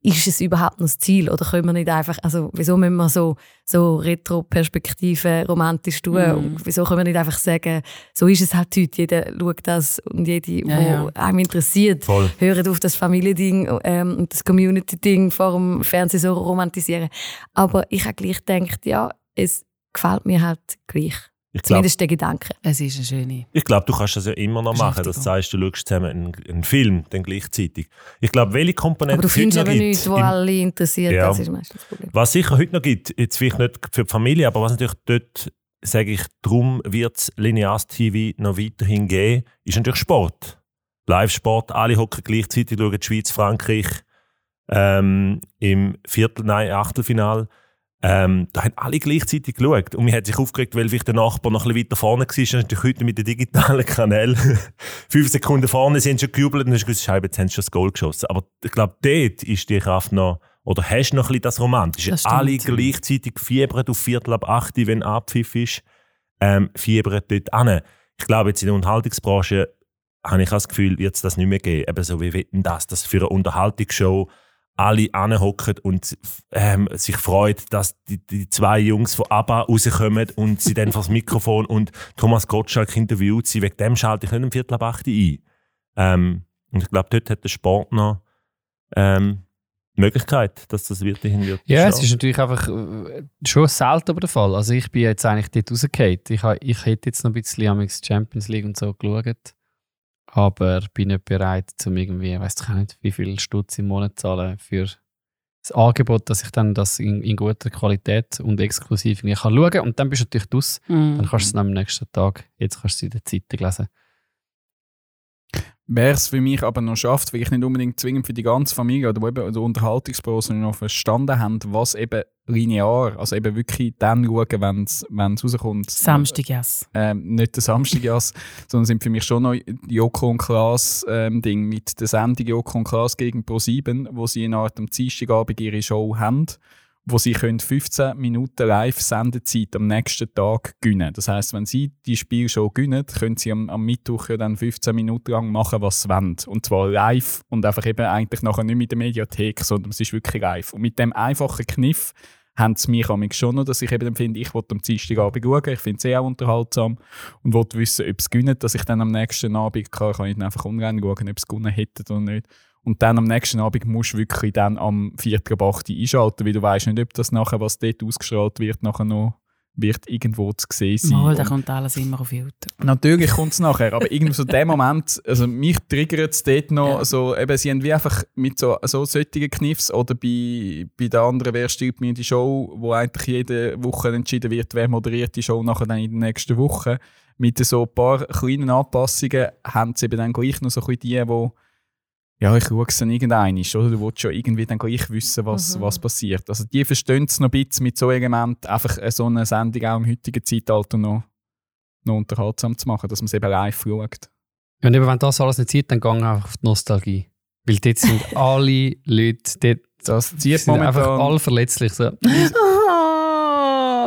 S1: ist es überhaupt noch das Ziel oder können wir nicht einfach, also wieso müssen wir so, so Retro-Perspektive romantisch tun
S5: Mhm.
S1: und wieso können wir nicht einfach sagen, so ist es halt heute, jeder schaut das und jede,
S5: Ja,
S1: wo
S5: ja.
S1: einem interessiert,
S4: Voll.
S1: hört auf das Familiending ähm, und das Community-Ding vor dem Fernsehen so romantisieren. Aber ich habe gleich gedacht, ja, es gefällt mir halt gleich.
S4: Ich glaube,
S1: Zumindest der Gedanke.
S5: Es ist eine schöne.
S4: ich glaub, du kannst das ja immer noch machen. Das heißt, du schaust zusammen einen, einen Film dann gleichzeitig. Ich glaube, welche Komponenten
S1: Aber du findest aber nichts, was alle interessiert,
S4: Ja.
S1: das ist meistens das Problem.
S4: Was sicher heute noch gibt, jetzt vielleicht nicht für die Familie, aber was natürlich dort, sage ich, darum wird es lineares TV noch weiterhin geben, ist natürlich Sport. Live-Sport, alle hocken gleichzeitig, schauen die Schweiz, Frankreich ähm, im Viertel, nein, Achtelfinal. Ähm, da haben alle gleichzeitig geschaut. Und mir hat sich aufgeregt, weil vielleicht der Nachbar noch ein bisschen weiter vorne war. Ist natürlich heute mit den digitalen Kanälen. Fünf Sekunden vorne sind schon gejubelt und hast gewusst, Scheibe, jetzt haben sie schon das Goal geschossen. Aber ich glaube, dort ist die Kraft noch, oder hast du noch ein bisschen das Romantische.
S5: Das
S4: alle gleichzeitig fiebern auf Viertel ab 8, wenn Abpfiff ist, ähm, fiebern dort an. Ich glaube, jetzt in der Unterhaltungsbranche habe ich das Gefühl, wird es das nicht mehr geben. Eben so wie wetten das, dass für eine Unterhaltungshow alle anhocken und ähm, sich freut, dass die, die zwei Jungs von ABBA rauskommen und sie dann vor das Mikrofon und Thomas Gottschalk interviewt sie. Wegen dem schalte ich nicht um Viertel ab 8 ein. Ähm, und ich glaube, dort hat der Sport noch ähm, die Möglichkeit, dass das weiterhin wird.
S7: Ja, es ist natürlich einfach äh, schon selten aber der Fall. Also ich bin jetzt eigentlich dort rausgefallen. Ich, ich hätte jetzt noch ein bisschen am Champions League und so geschaut, aber bin nicht bereit, um irgendwie, weiß ich nicht, wie viel Stutz im Monat zahlen für das Angebot, dass ich dann das in, in guter Qualität und exklusiv irgendwie kann schauen kann. Und dann bist du natürlich draus.
S5: Mhm.
S7: Dann kannst du es am nächsten Tag, jetzt kannst du es in der Zeitung lesen.
S3: Wer es für mich aber noch schafft, weil ich nicht unbedingt zwingend für die ganze Familie oder eben der Unterhaltungsbranche noch verstanden haben, was eben linear, also eben wirklich dann schauen, wenn es rauskommt.
S5: Samstag, yes.
S3: Ähm, nicht der Samstagjass, sondern sind für mich schon noch die Joko und Klaas ähm, Ding mit der Sendung Joko und Klaas gegen Pro7, wo sie in Art am Dienstagabend ihre Show haben, wo sie können 15 Minuten Live-Sendezeit am nächsten Tag gewinnen. Das heißt, wenn sie die Spielshow gewinnen, können sie am, am Mittwoch ja dann 15 Minuten lang machen, was sie wollen. Und zwar live und einfach eben eigentlich nachher nicht mit der Mediathek, sondern es ist wirklich live. Und mit dem einfachen Kniff haben sie mich amigs schon noch, dass ich eben finde, ich will am Dienstagabend schauen, ich finde es eh auch unterhaltsam und will wissen, ob es gewinnt, dass ich dann am nächsten Abend kann, kann ich dann einfach online schauen, ob es gewonnen hätte oder nicht. Und dann am nächsten Abend musst du wirklich dann am 4. ab 8. einschalten, weil du weißt nicht, ob das nachher, was dort ausgestrahlt wird, nachher noch wird irgendwo zu sehen sein.
S5: Mal, da kommt alles immer auf YouTube.
S3: Natürlich kommt es nachher, aber irgendwie so der Moment, also mich triggert es dort noch,
S5: Ja.
S3: so, eben, sie haben wie einfach mit so, so solchen Kniffs oder bei, bei der anderen «Wer stirbt mir die Show», wo eigentlich jede Woche entschieden wird, wer moderiert die Show nachher dann in der nächsten Woche, mit so ein paar kleinen Anpassungen haben sie eben dann gleich noch so ein bisschen die, wo ja, ich schaue es dann irgendein oder du willst schon irgendwie dann gleich wissen, was, was passiert. Also die verstehen es noch ein bisschen mit so Elementen, einfach äh, so eine Sendung auch im heutigen Zeitalter noch, noch unterhaltsam zu machen, dass man es eben live schaut.
S7: Und eben, wenn das alles nicht sieht, dann geh einfach auf die Nostalgie. Weil dort sind alle Leute, dort
S3: Das zieht
S7: sind einfach
S3: momentan...
S7: alle verletzlich. So.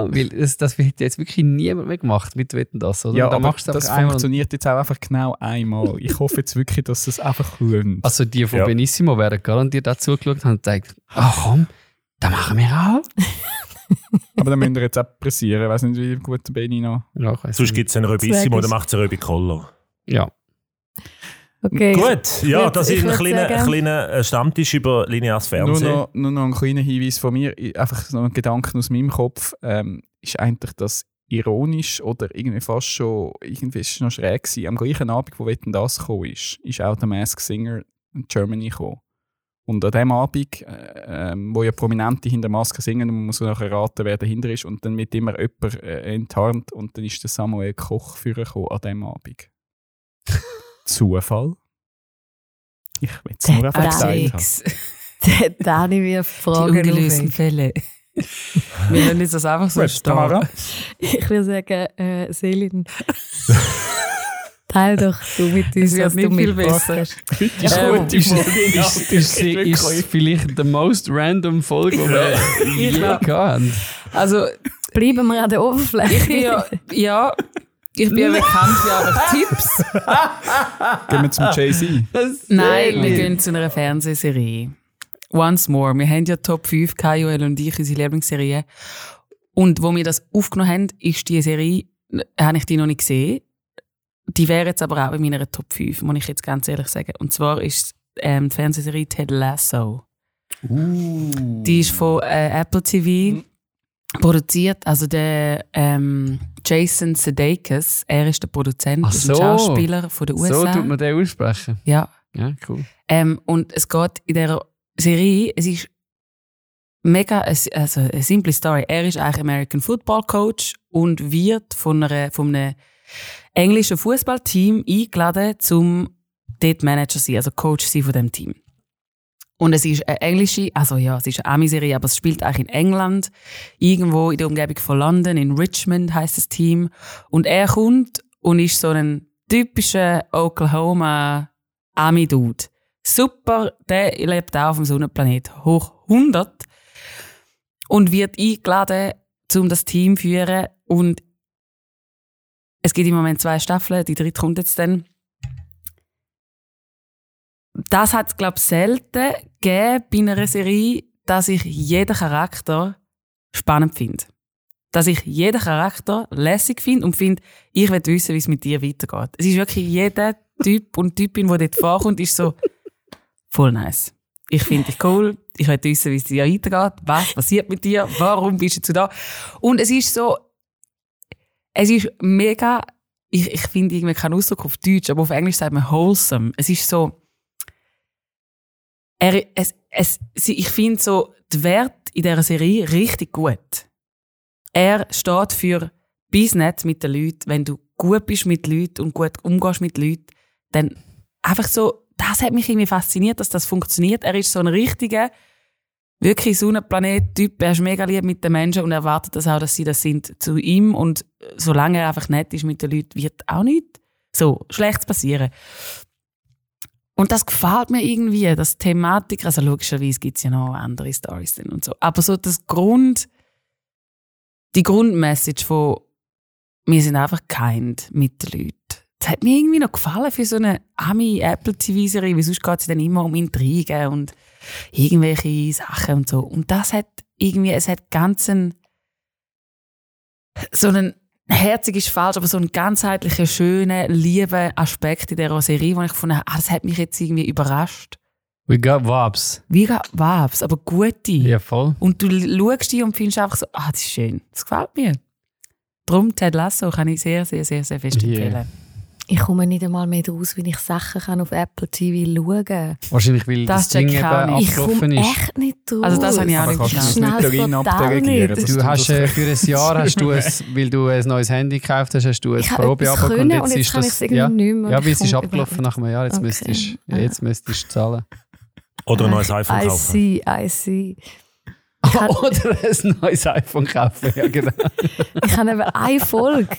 S7: Weil das, das wird jetzt wirklich niemand mehr gemacht mit Wetten das, oder?
S3: ja,
S7: Da
S3: aber
S7: machst du
S3: das funktioniert jetzt auch einfach genau einmal. Ich hoffe jetzt wirklich, dass es einfach lohnt.
S7: Also die von
S4: Ja.
S7: Benissimo werden garantiert auch zugeschaut haben und gesagt, ach komm, das machen wir auch.
S3: aber dann müsst ihr jetzt auch pressieren. Ich weiß nicht, wie gut der Benni noch...
S7: Ja,
S4: Sonst gibt es einen Röbissimo,
S1: es.
S4: macht es einen Röbi-Collo.
S7: ja.
S1: Okay.
S4: Gut, ja, das ist ein kleiner, kleiner äh, Stammtisch über lineares
S3: Nur
S4: Fernsehen.
S3: noch, nur noch ein kleiner Hinweis von mir, einfach so ein Gedanke aus meinem Kopf, ähm, ist eigentlich das ironisch oder irgendwie fast schon, irgendwie ist es noch schräg gewesen. Am gleichen Abend, wo Wetten das gekommen ist, ist auch der Mask Singer in Germany gekommen. Und an dem Abend, äh, ähm, wo ja Prominente hinter Maske singen, man muss nachher raten, wer dahinter ist, und dann wird immer jemand äh, enttarnt und dann ist der Samuel Koch vorgekommen an dem Abend. Zufall? Ich will es nur einfach gesagt haben.
S1: Da habe ich mir
S5: die
S1: Fragen
S5: ungelösten
S1: auf.
S5: Fälle. Wir lassen jetzt das einfach so.
S3: Tamara?
S1: Ich würde sagen, äh, Selin, teil doch du mit uns,
S5: Es wird
S1: was du
S5: nicht viel
S1: mitgebracht
S5: besser.
S1: hast.
S3: Heute ist
S5: Ähm,
S3: gut, die
S7: Ist,
S3: Folge.
S7: ist, ist, ist, ist vielleicht die most random Folge, die wir je gehabt haben.
S5: Also,
S1: Bleiben wir an der Oberfläche.
S5: ich bin ja, ja, ich bin ja bekannt für einfach Tipps.
S3: Gehen wir zum Jay-Z.
S5: Nein, wir gehen zu einer Fernsehserie. Once more. Wir haben ja Top 5, Joel und ich, unsere Lieblingsserie. Und wo wir das aufgenommen haben, ist die Serie, habe ich die noch nicht gesehen. Die wäre jetzt aber auch in meiner Top 5, muss ich jetzt ganz ehrlich sagen. Und zwar ist ähm, die Fernsehserie Ted Lasso. Die ist von äh, Apple TV produziert. Also der ähm, Jason Sudeikis, er ist der Produzent,
S7: so.
S5: Schauspieler von
S7: So
S5: USA.
S7: tut man den aussprechen.
S5: ja,
S7: Ja, cool.
S5: ähm, und es geht in dieser Serie, es ist mega, also eine simple Story. Er ist eigentlich American Football Coach und wird von, einer, von einem englischen Fußballteam eingeladen, zum dort Manager zu sein, also Coach sein von dem Team. Und es ist eine englische, also ja, es ist eine Ami-Serie, aber es spielt eigentlich in England, irgendwo in der Umgebung von London, in Richmond heißt das Team. Und er kommt und ist so ein typischer Oklahoma Ami-Dude. Super, der lebt auch auf dem Sonnenplanet. Hoch 100. Und wird eingeladen, um das Team zu führen. Und es gibt im Moment zwei Staffeln, die dritte kommt jetzt dann. Das hat es, glaube ich, selten gegeben bei einer Serie, dass ich jeden Charakter spannend finde. Dass ich jeden Charakter lässig finde und finde, ich will wissen, wie es mit dir weitergeht. Es ist wirklich jeder Typ und Typin, der dort vorkommt, ist so voll nice. Ich finde dich cool, ich will wissen, wie es dir weitergeht, was passiert mit dir, warum bist du da. Und es ist so, es ist mega, ich, ich finde irgendwie keinen Ausdruck auf Deutsch, aber auf Englisch sagt man wholesome. Es ist so, er, es, es, ich finde so die Werte in dieser Serie richtig gut. Er steht für Business mit den Leuten. Wenn du gut bist mit Leuten und gut umgehst mit Leuten, dann einfach so, das hat mich irgendwie fasziniert, dass das funktioniert. Er ist so ein richtiger, wirklich Sonnenplanet-Typ. Er ist mega lieb mit den Menschen und erwartet das auch, dass sie das sind zu ihm. Und solange er einfach nett ist mit den Leuten, wird auch nichts so Schlechtes passieren. Und das gefällt mir irgendwie, das Thematik, also logischerweise gibt es ja noch andere Stories und so. Aber so das Grund, die Grundmessage von wir sind einfach kind mit den Leuten. Das hat mir irgendwie noch gefallen für so eine Ami-Apple-TV-Serie, weil sonst geht es dann immer um Intrigen und irgendwelche Sachen und so. Und das hat irgendwie, es hat ganz einen, so einen, herzig ist falsch, aber so einen ganzheitlichen, schönen, lieben Aspekt in dieser Serie, wo ich gefunden habe, ah, das hat mich jetzt irgendwie überrascht.
S7: We got Vibes.
S5: Wie Vibes, aber gute.
S7: Ja, voll.
S5: Und du schaust die und findest einfach so, ah, das ist schön, das gefällt mir. Darum Ted Lasso kann ich sehr, sehr, sehr, sehr fest
S7: Yeah.
S1: Ich komme nicht einmal mehr draus, wie ich Sachen kann auf Apple TV schauen kann.
S7: Wahrscheinlich, weil das,
S5: Das
S7: Ding eben
S5: ich.
S1: Ich
S7: abgelaufen ist.
S1: echt nicht draus.
S5: Also das habe ich auch nicht
S3: du das nicht
S1: Schnell nicht.
S7: Du hast
S3: das-
S7: äh, für ein Jahr, hast du es, weil du ein neues Handy gekauft hast, hast du ein
S1: Ich habe
S7: Probe
S1: etwas
S7: abgekommen.
S1: können und jetzt kann ich es irgendwie
S7: ja,
S1: nicht mehr. und
S7: ja,
S1: ich
S7: wie es ist abgelaufen nach einem Jahr. Jetzt
S1: Okay.
S7: müsstest
S1: Ah.
S7: ja, jetzt müsstest du zahlen.
S4: Oder ein neues iPhone
S1: I
S4: kaufen.
S1: see, I see. kann-
S7: Oder ein neues iPhone kaufen. Ja, genau.
S1: Ich habe eben eine Folge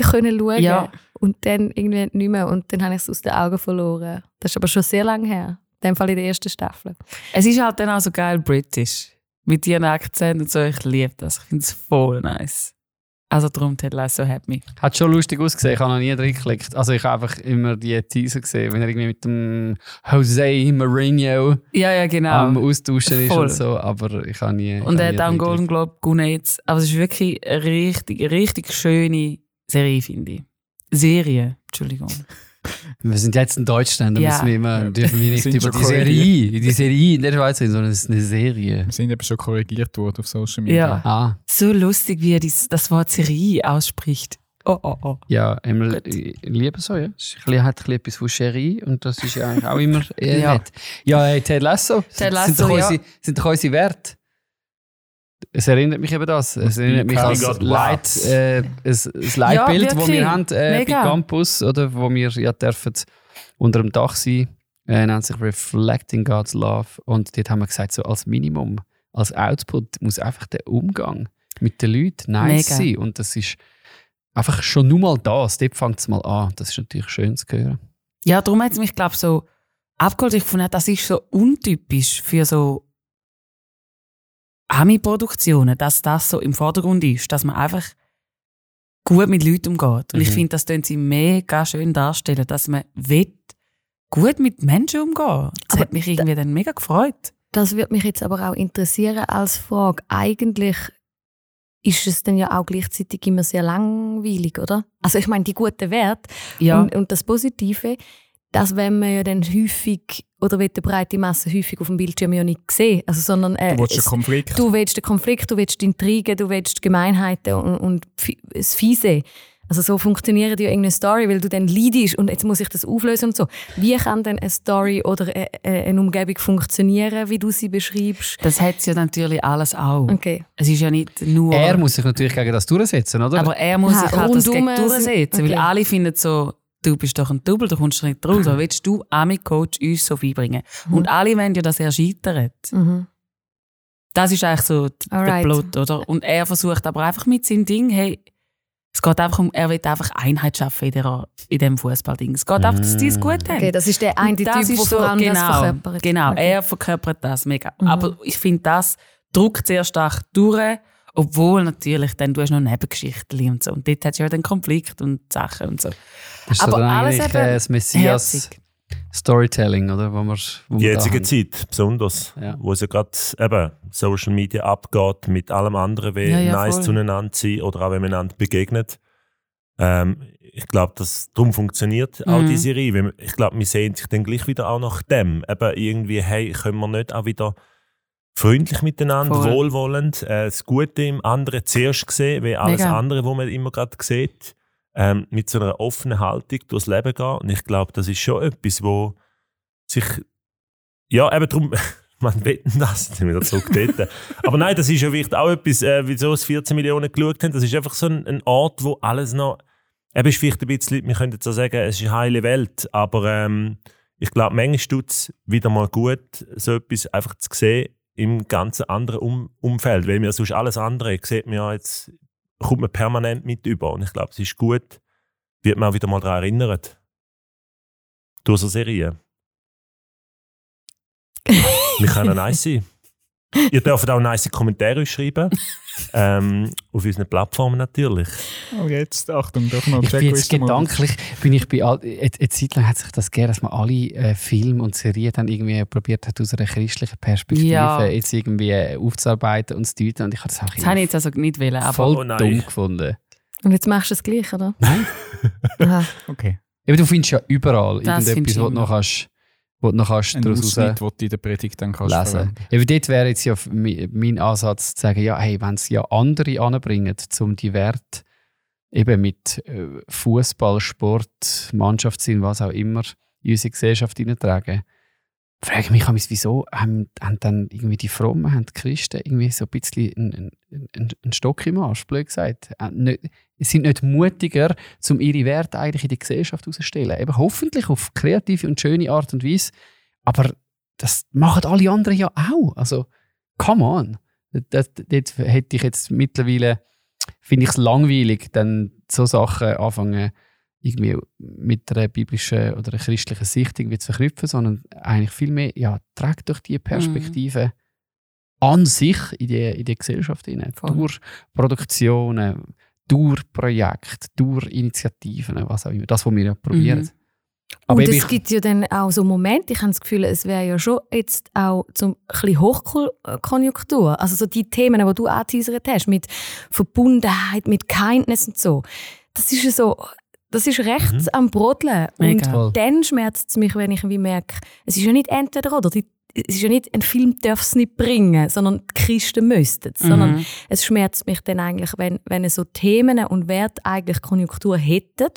S1: können schauen
S5: Ja.
S1: Und dann irgendwie nicht mehr und dann habe ich es aus den Augen verloren. Das ist aber schon sehr lange her. In dem Fall in der ersten Staffel.
S5: Es ist halt dann auch so geil britisch. Mit ihren Akzent und so. Ich liebe das. Ich finde es voll nice. Also darum Ted Lasso hat mich.
S7: Hat schon lustig ausgesehen, ich habe noch nie drin geklickt. Also ich habe einfach immer die Teaser gesehen, wenn er irgendwie mit dem Jose Mourinho
S5: Ja, ja, genau.
S7: am Austauschen ist
S5: Voll.
S7: und so, aber ich habe nie...
S5: und er hat auch einen Golden. Globe gewonnen jetzt. Aber es ist wirklich eine richtig, richtig schöne Serie, finde ich. Serie, Entschuldigung.
S7: Wir sind jetzt in Deutschland, da
S5: Ja.
S7: müssen wir immer, dürfen wir nicht
S3: Sind
S7: über die Serie, die Serie in der Schweiz reden, sondern es ist eine Serie.
S3: Wir sind eben schon korrigiert worden auf Social Media.
S5: Ja.
S7: Ah,
S5: So lustig, wie er dies, das Wort Serie ausspricht. Oh, oh, oh.
S7: ja, immer,
S5: Gut.
S7: ich liebe so, ja. Es bisschen- hat ein bisschen etwas von Cherie und das ist ja eigentlich auch immer
S5: Ja.
S7: nett. Ja, hey, Ted Lasso,
S5: Ted
S7: sind,
S5: Lasso,
S7: doch
S5: ja.
S7: unsere, sind doch unsere Werte. Es erinnert mich eben das. Es erinnert mich
S4: got
S7: Leit, äh, ein, ein Leitbild, das
S5: wirklich.
S7: wir haben äh, bei. Campus, oder, wo wir ja dürfen unter dem Dach sein, äh, nennt sich Reflecting God's Love. Und dort haben wir gesagt, so als Minimum, als Output muss einfach der Umgang mit den Leuten nice
S5: Mega.
S7: sein. Und das ist einfach schon nur mal das. Dort fängt es mal an. Das ist natürlich schön zu hören.
S5: Ja, darum hat es mich, glaube ich, so abgeholt. Ich fand, das ist so untypisch für so Ami-Produktionen, dass das so im Vordergrund ist, dass man einfach gut mit Leuten umgeht. Und ich
S7: Mhm.
S5: finde, das tun sie mega schön darstellen, dass man will gut mit Menschen umgehen. Das
S1: Aber
S5: hat mich irgendwie dann mega gefreut.
S1: Das würde mich jetzt aber auch interessieren als Frage. Eigentlich ist es dann ja auch gleichzeitig immer sehr langweilig, oder? Also ich meine, die guten Werte
S5: Ja,
S1: und, und das Positive, das wenn man ja dann häufig oder wird die breite Masse häufig auf dem Bildschirm ja nicht sehen, also sondern äh,
S3: Du willst
S1: es-
S3: einen Konflikt.
S1: du willst den Konflikt, du willst die Intrigen, du willst die Gemeinheiten und, und das Fiese. Also so funktioniert ja irgendeine Story, weil du dann leidest und jetzt muss ich das auflösen und so. Wie kann denn eine Story oder äh, äh, eine Umgebung funktionieren, wie du sie beschreibst?
S5: das hat ja natürlich alles auch.
S1: Okay.
S5: Es ist ja nicht nur...
S7: Er muss sich natürlich gegen das durchsetzen, oder?
S5: Aber er muss
S1: Ja,
S5: sich halt das
S1: rundum
S5: gegen durchsetzen,
S1: okay.
S5: weil alle finden so, du bist doch ein Double, du kommst nicht raus. Aber willst du Ami-Coach uns so beibringen? Und alle wollen ja, dass er scheitert.
S1: Mhm.
S5: Das ist eigentlich so d- der
S1: Alright.
S5: Plot, oder? Und er versucht aber einfach mit seinem Ding, hey, es geht einfach um, er will einfach Einheit schaffen in, der, in diesem Fußballding. Es geht einfach, dass die es gut haben.
S1: Okay, das ist der eine Typ,
S5: das
S1: der
S5: so, genau,
S1: das verkörpert.
S5: Genau,
S1: Okay.
S5: er verkörpert das mega.
S1: Mhm.
S5: Aber ich finde, das drückt sehr stark durch, obwohl natürlich dann, du hast noch Nebengeschichten und so. Und dort hast du ja dann Konflikt und Sachen und so.
S7: das ist
S5: aber
S7: so dann
S5: alles eben
S7: äh, das Messias
S5: Herzig.
S7: Storytelling, oder? Wo wir, wo
S4: Die jetzige. Zeit, besonders,
S7: Ja.
S4: wo es ja gerade eben Social Media abgeht, mit allem anderen, wie
S5: Ja, ja,
S4: nice
S5: voll.
S4: zueinander sein oder auch wenn man einander begegnet. Ähm, ich glaube, dass darum funktioniert auch
S5: Mhm.
S4: die Serie. weil Ich glaube, wir sehen sich dann gleich wieder auch nach dem. Eben irgendwie, hey, können wir nicht auch wieder freundlich miteinander,
S5: Voll.
S4: wohlwollend, äh, das Gute im anderen zuerst sehen, wie alles
S5: Mega.
S4: andere, wo man immer gerade sieht, ähm, mit so einer offenen Haltung durchs Leben gehen. Und ich glaube, das ist schon etwas, wo sich ja, eben darum, man wetten das, sind wir wieder zurück dort. Aber nein, das ist ja vielleicht auch etwas, äh, wieso es 14 Millionen geschaut haben. Das ist einfach so ein, ein Ort, wo alles noch, eben ist vielleicht ein bisschen, wir könnten jetzt auch sagen, es ist eine heile Welt, aber ähm, ich glaube, manchmal tut es wieder mal gut, so etwas einfach zu sehen im ganzen anderen um Umfeld, weil mir sonst alles andere, sieht man ja jetzt, kommt man permanent mit über und ich glaube, es ist gut, wird man auch wieder mal daran erinnert. Durch so Serien. Wir können nice sein. Ihr dürft auch nice Kommentare schreiben. ähm, auf unseren Plattformen natürlich.
S3: Oh, jetzt, Achtung, doch noch
S7: Ich bin jetzt
S3: mal.
S7: gedanklich, bin ich bei all, eine, eine Zeit lang hat sich das gegeben, dass man alle äh, Filme und Serien dann irgendwie probiert hat, aus einer christlichen Perspektive
S5: Ja.
S7: jetzt irgendwie äh, aufzuarbeiten und zu deuten. Und ich habe das auch
S5: Das habe ich jetzt also nicht wollen, aber
S7: voll
S4: Oh
S7: dumm gefunden.
S1: Und jetzt machst du es gleich, oder?
S7: Nein.
S3: Okay.
S7: Eben, du findest ja überall
S5: Das
S7: irgendetwas, wo du noch kannst, wo du noch kannst
S3: Ein
S7: daraus raus
S3: Ausschnitt, den du in der Predigt dann kannst
S7: lesen.
S3: verwenden.
S7: Eben dort wäre jetzt ja mein Ansatz zu sagen, ja, hey, wenn es ja andere anbringen, um die Werte eben mit äh, Fußball, Sport, Mannschaftssinn, was auch immer, in unsere Gesellschaft hineintragen. Frage ich mich manchmal, wieso haben, haben dann irgendwie die Frommen, haben die Christen irgendwie so ein bisschen einen, einen, einen Stock im Arsch, blöd gesagt. Äh, sie sind nicht mutiger, um ihre Werte eigentlich in die Gesellschaft herauszustellen. Eben hoffentlich auf kreative und schöne Art und Weise. Aber das machen alle anderen ja auch. Also, come on. Das, das hätte ich jetzt mittlerweile, finde ich es langweilig, dann so Sachen anfangen, irgendwie mit einer biblischen oder einer christlichen Sicht irgendwie zu verknüpfen, sondern eigentlich viel mehr, ja, trägt doch die Perspektive an sich in die, in die Gesellschaft hinein. Durch Produktionen, durch Projekte, durch Initiativen, was auch immer. Das, was wir ja probieren. Aber
S1: und es gibt ja dann auch so Momente, ich habe das Gefühl, es wäre ja schon jetzt auch zum ein Hochkonjunktur. Also so die Themen, die du angeteasert hast, mit Verbundenheit, mit Kindness und so. Das ist ja so, das ist rechts am Brodeln.
S5: Mega.
S1: Und dann schmerzt es mich, wenn ich wie merke, es ist ja nicht entweder oder. Die, es ist ja nicht, ein Film darf es nicht bringen, sondern die Christen müssten es. Sondern
S5: Mhm.
S1: es schmerzt mich dann eigentlich, wenn, wenn so Themen und Werte eigentlich Konjunktur hätten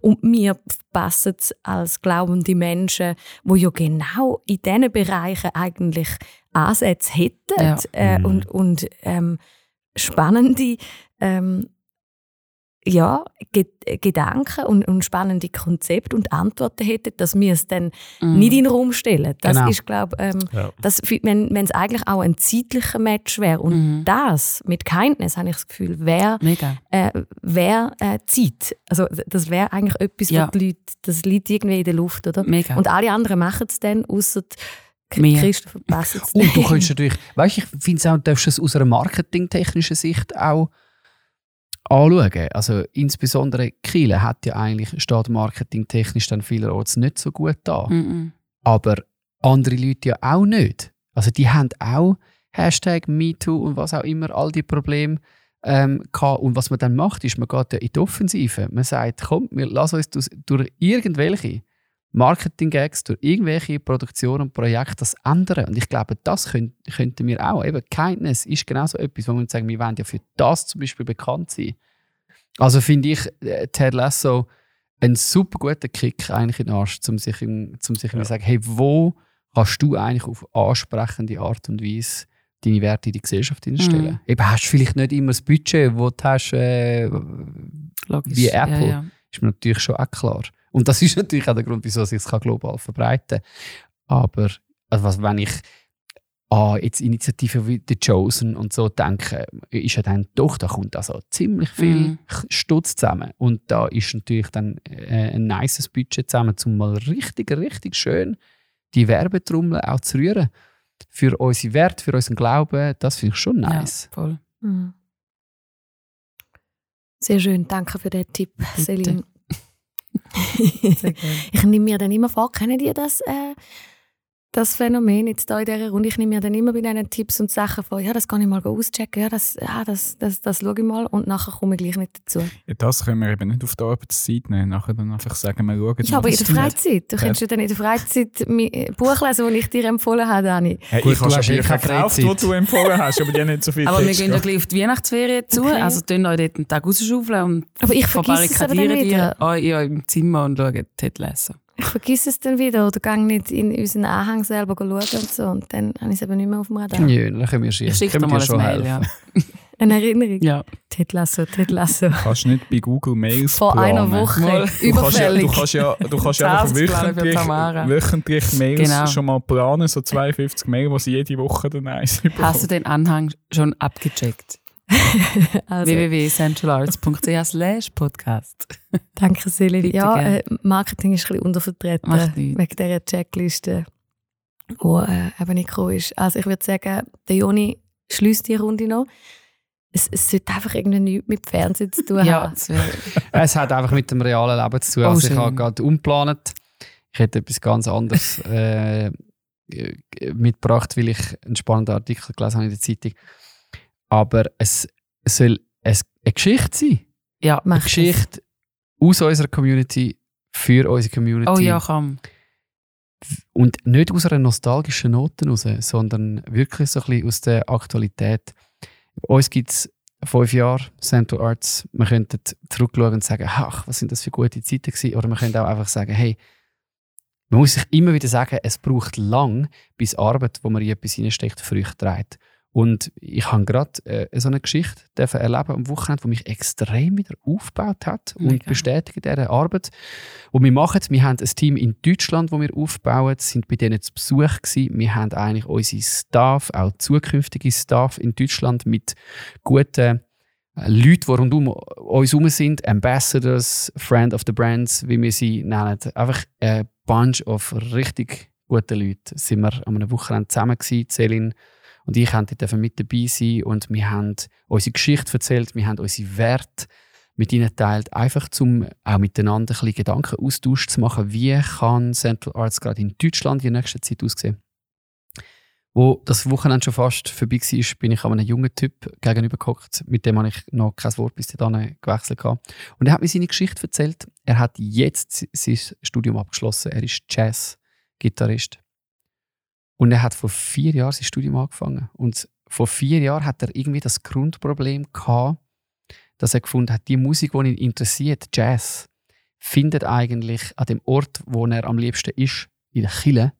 S1: und wir verpassen es als glaubende Menschen, wo ja genau in diesen Bereichen eigentlich Ansätze hätten
S5: Ja.
S1: äh,
S4: Mhm.
S1: und, und ähm, spannende ähm, ja, Ge Gedanken und, und spannende Konzepte und Antworten hätten, dass wir es dann
S5: Mhm.
S1: nicht in den Raum stellen. Das
S7: Genau.
S1: ist, glaube ähm,
S4: Ja.
S1: das, wenn wenn es eigentlich auch ein zeitlicher Match wäre. Und
S5: Mhm.
S1: das mit Kindness, habe ich das Gefühl, wäre äh, wär, äh, Zeit. Also das wäre eigentlich etwas,
S5: Ja.
S1: die Leute, das liegt irgendwie in der Luft, oder?
S5: Mega.
S1: Und alle anderen machen es dann, außer verpassen es
S7: Und du könntest natürlich, weißt du, ich finde es auch, du darfst es aus einer marketingtechnischen Sicht auch anschauen. Also insbesondere Kiel hat ja eigentlich, steht marketingtechnisch dann vielerorts nicht so gut da.
S5: Mhm.
S7: Aber andere Leute ja auch nicht. Also die haben auch Hashtag MeToo und was auch immer, all die Probleme ähm, gehabt. Und was man dann macht, ist, man geht ja in die Offensive. Man sagt, komm, wir lassen uns durch, durch irgendwelche Marketing-Gags, durch irgendwelche Produktionen und Projekte das ändern. Und ich glaube, das könnt, könnten wir auch. Eben, Kindness ist genau so etwas, wo man sagen, wir wollen ja für das zum Beispiel bekannt sein. Also finde ich äh, Ted Lasso einen super guten Kick eigentlich in den Arsch, um sich, in- um sich ja. sagen, hey, wo kannst du eigentlich auf ansprechende Art und Weise deine Werte in die Gesellschaft hinstellen?
S5: Mhm.
S7: Eben hast du vielleicht nicht immer das Budget, das du hast, äh, wie Apple.
S5: Ja, ja.
S7: ist mir natürlich schon auch klar. Und das ist natürlich auch der Grund, wieso sich es kann global verbreiten kann. Aber also was, wenn ich an jetzt Initiativen wie The Chosen und so denke, ist ja dann doch, da kommt also ziemlich viel
S5: Mhm.
S7: Stutz zusammen. Und da ist natürlich dann äh, ein nices Budget zusammen, um mal richtig, richtig schön die Werbetrommel auch zu rühren. Für unsere Werte, für unseren Glauben, das finde ich schon nice.
S5: Ja, voll.
S1: Mhm. Sehr schön, danke für den Tipp, Celine.
S5: Sehr gerne.
S1: Ich nehme mir dann immer vor, kennen die das, äh, das Phänomen jetzt da in dieser Runde? Ich nehme mir dann immer bei diesen Tipps und Sachen vor, ja, das kann ich mal auschecken, ja, das, ja, das, das, das schaue ich mal und nachher komme ich gleich nicht dazu.
S3: Ja, das können wir eben nicht auf die Arbeitszeit nehmen. Nachher dann einfach sagen, wir schauen
S1: Ja, aber in der Freizeit. Du könntest ja dann in der Freizeit mein Buch lesen, das ich dir empfohlen habe, Dani.
S3: Hey,
S7: Gut,
S3: ich
S7: du
S3: habe schon Bücher gekauft, die du empfohlen hast, aber die haben nicht so viel
S5: Aber wir
S3: Text
S5: gehen ja gleich auf die Weihnachtsferien zu.
S1: Okay.
S5: Also tun euch dort einen Tag rausschaufeln und
S1: Aber ich
S5: verbarrikadieren die euch in eurem Zimmer und schauen Ted Lasso.
S1: Ich vergesse es dann wieder oder gehe nicht in unseren Anhang selber schauen und so. Und dann habe ich es eben nicht mehr auf dem Radar.
S7: Ja, dann können wir, schon-
S5: Ich schicke dir mal ein Mail. Ja.
S1: Eine Erinnerung.
S5: ja.
S1: Ted Lasso, Ted Lasso.
S3: kannst nicht bei Google Mails
S1: Vor
S3: planen.
S1: einer Woche.
S5: Mal.
S3: Du kannst ja,
S1: Überfällig.
S3: du kannst ja, du kannst ja wöchentlich, wöchentlich Mails
S5: Genau.
S3: schon mal planen, so 52 Mails, die sie jede Woche dann eins
S5: Hast du den Anhang schon abgecheckt?
S1: Also,
S5: www.centralarts.ch slash podcast.
S1: danke.
S5: Bitte
S1: Ja, äh, Marketing ist ein bisschen untervertreten wegen dieser Checkliste, die äh, eben nicht gekommen ist. Also ich würde sagen, der Joni schließt die Runde noch. Es, es sollte einfach irgendwie nichts mit Fernsehen zu tun
S5: Ja,
S1: haben.
S7: Es hat einfach mit dem realen Leben zu tun.
S5: Oh,
S7: also ich habe gerade umgeplant. Ich hätte etwas ganz anderes äh, äh, mitgebracht, weil ich einen spannenden Artikel gelesen habe in der Zeitung. Aber es soll es eine Geschichte sein.
S5: Ja.
S7: Eine. Geschichte aus unserer Community, für unsere Community.
S5: Oh ja, komm.
S7: Und nicht aus einer nostalgischen Note raus, sondern wirklich so ein bisschen aus der Aktualität. Bei uns gibt es fünf Jahre Central Arts, wir könnten zurückschauen und sagen, ach, was sind das für gute Zeiten gewesen? Oder wir können auch einfach sagen, hey, man muss sich immer wieder sagen, es braucht lang, bis Arbeit, wo man in etwas hineinsteckt, Früchte trägt. Und ich habe gerade äh, so eine Geschichte dürfen erleben am Wochenende, die mich extrem wieder aufgebaut hat und
S5: Mega.
S7: bestätigt diese Arbeit, die wir machen. Wir haben ein Team in Deutschland, das wir aufbauen, sind bei denen zu Besuch gewesen. Wir haben eigentlich unsere Staff, auch zukünftige Staff in Deutschland mit guten äh, Leuten, die rund um uns herum sind, Ambassadors, Friend of the Brands, wie wir sie nennen. Einfach ein Bunch of richtig guten Leuten. Sind wir an einem Wochenende zusammen gewesen, Celine und ich dort mit dabei sein und wir haben unsere Geschichte erzählt, wir haben unsere Werte mit ihnen geteilt, einfach zum auch miteinander ein bisschen Gedankenaustausch zu machen, wie kann Central Arts gerade in Deutschland in nächster Zeit aussehen. Wo das Wochenende schon fast vorbei war, bin ich einem jungen Typ gegenüber gehockt, mit dem habe ich noch kein Wort bis dahin gewechselt. habe. Und er hat mir seine Geschichte erzählt. Er hat jetzt sein Studium abgeschlossen. Er ist Jazz-Gitarrist. Und er hat vor vier Jahren sein Studium angefangen. Und vor vier Jahren hat er irgendwie das Grundproblem gehabt, dass er gefunden hat, die Musik, die ihn interessiert, Jazz, findet eigentlich an dem Ort, wo er am liebsten ist, in der Kille,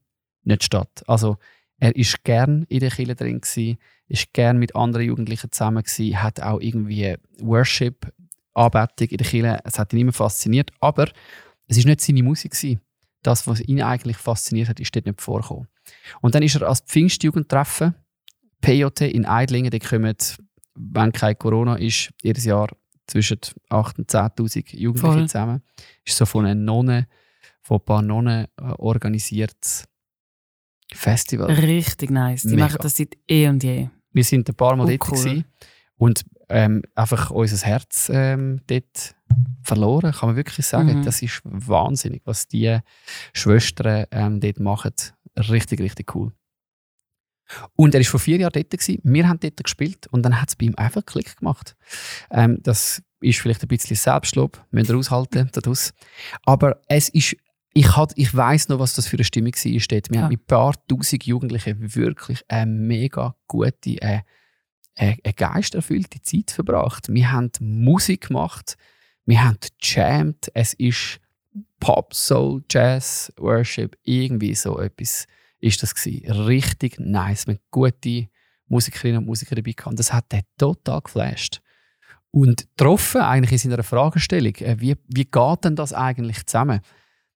S7: nicht statt. Also er ist gern in der Kille drin gsi, ist gern mit anderen Jugendlichen zusammen gsi, hat auch irgendwie Worship, Anbetung in der Kille. Es hat ihn immer fasziniert, aber es ist nicht seine Musik gsi. Das, was ihn eigentlich fasziniert hat, ist dort nicht vorgekommen. Und dann ist er als Pfingstjugendtreffen, PJT in Eidlingen, die kommen, wenn kein Corona ist, jedes Jahr zwischen 8.000 und 10.000 Jugendliche
S5: Voll.
S7: zusammen. Ist so von einer Nonne, von ein paar Nonnen äh, organisiertes Festival.
S5: Richtig nice. Die
S7: Mega.
S5: machen das seit eh und je.
S7: Wir sind ein paar Mal
S5: Oh,
S7: dort
S5: cool.
S7: und ähm, einfach unser Herz ähm, dort verloren, kann man wirklich sagen.
S5: Mhm.
S7: Das ist wahnsinnig, was die Schwestern ähm, dort machen. Richtig, richtig cool. Und er war vor vier Jahren dort. Gewesen. Wir haben dort gespielt und dann hat es bei ihm einfach Klick gemacht. Ähm, das ist vielleicht ein bisschen Selbstlob, müsst ihr aushalten daraus. Aber es ist, ich, hat, ich weiss noch, was das für eine Stimmung war dort. Wir
S5: Ja.
S7: haben mit ein paar tausend Jugendlichen wirklich eine mega gute, äh, eine, eine geisterfüllte Zeit verbracht. Wir haben Musik gemacht, wir haben gejammt, es ist Pop, Soul, Jazz, Worship, irgendwie so etwas ist das gewesen. Richtig nice. Wir haben gute Musikerinnen und Musiker dabei gehabt. Das hat den total geflasht. Und getroffen eigentlich in seiner Fragestellung, äh, wie, wie geht denn das eigentlich zusammen?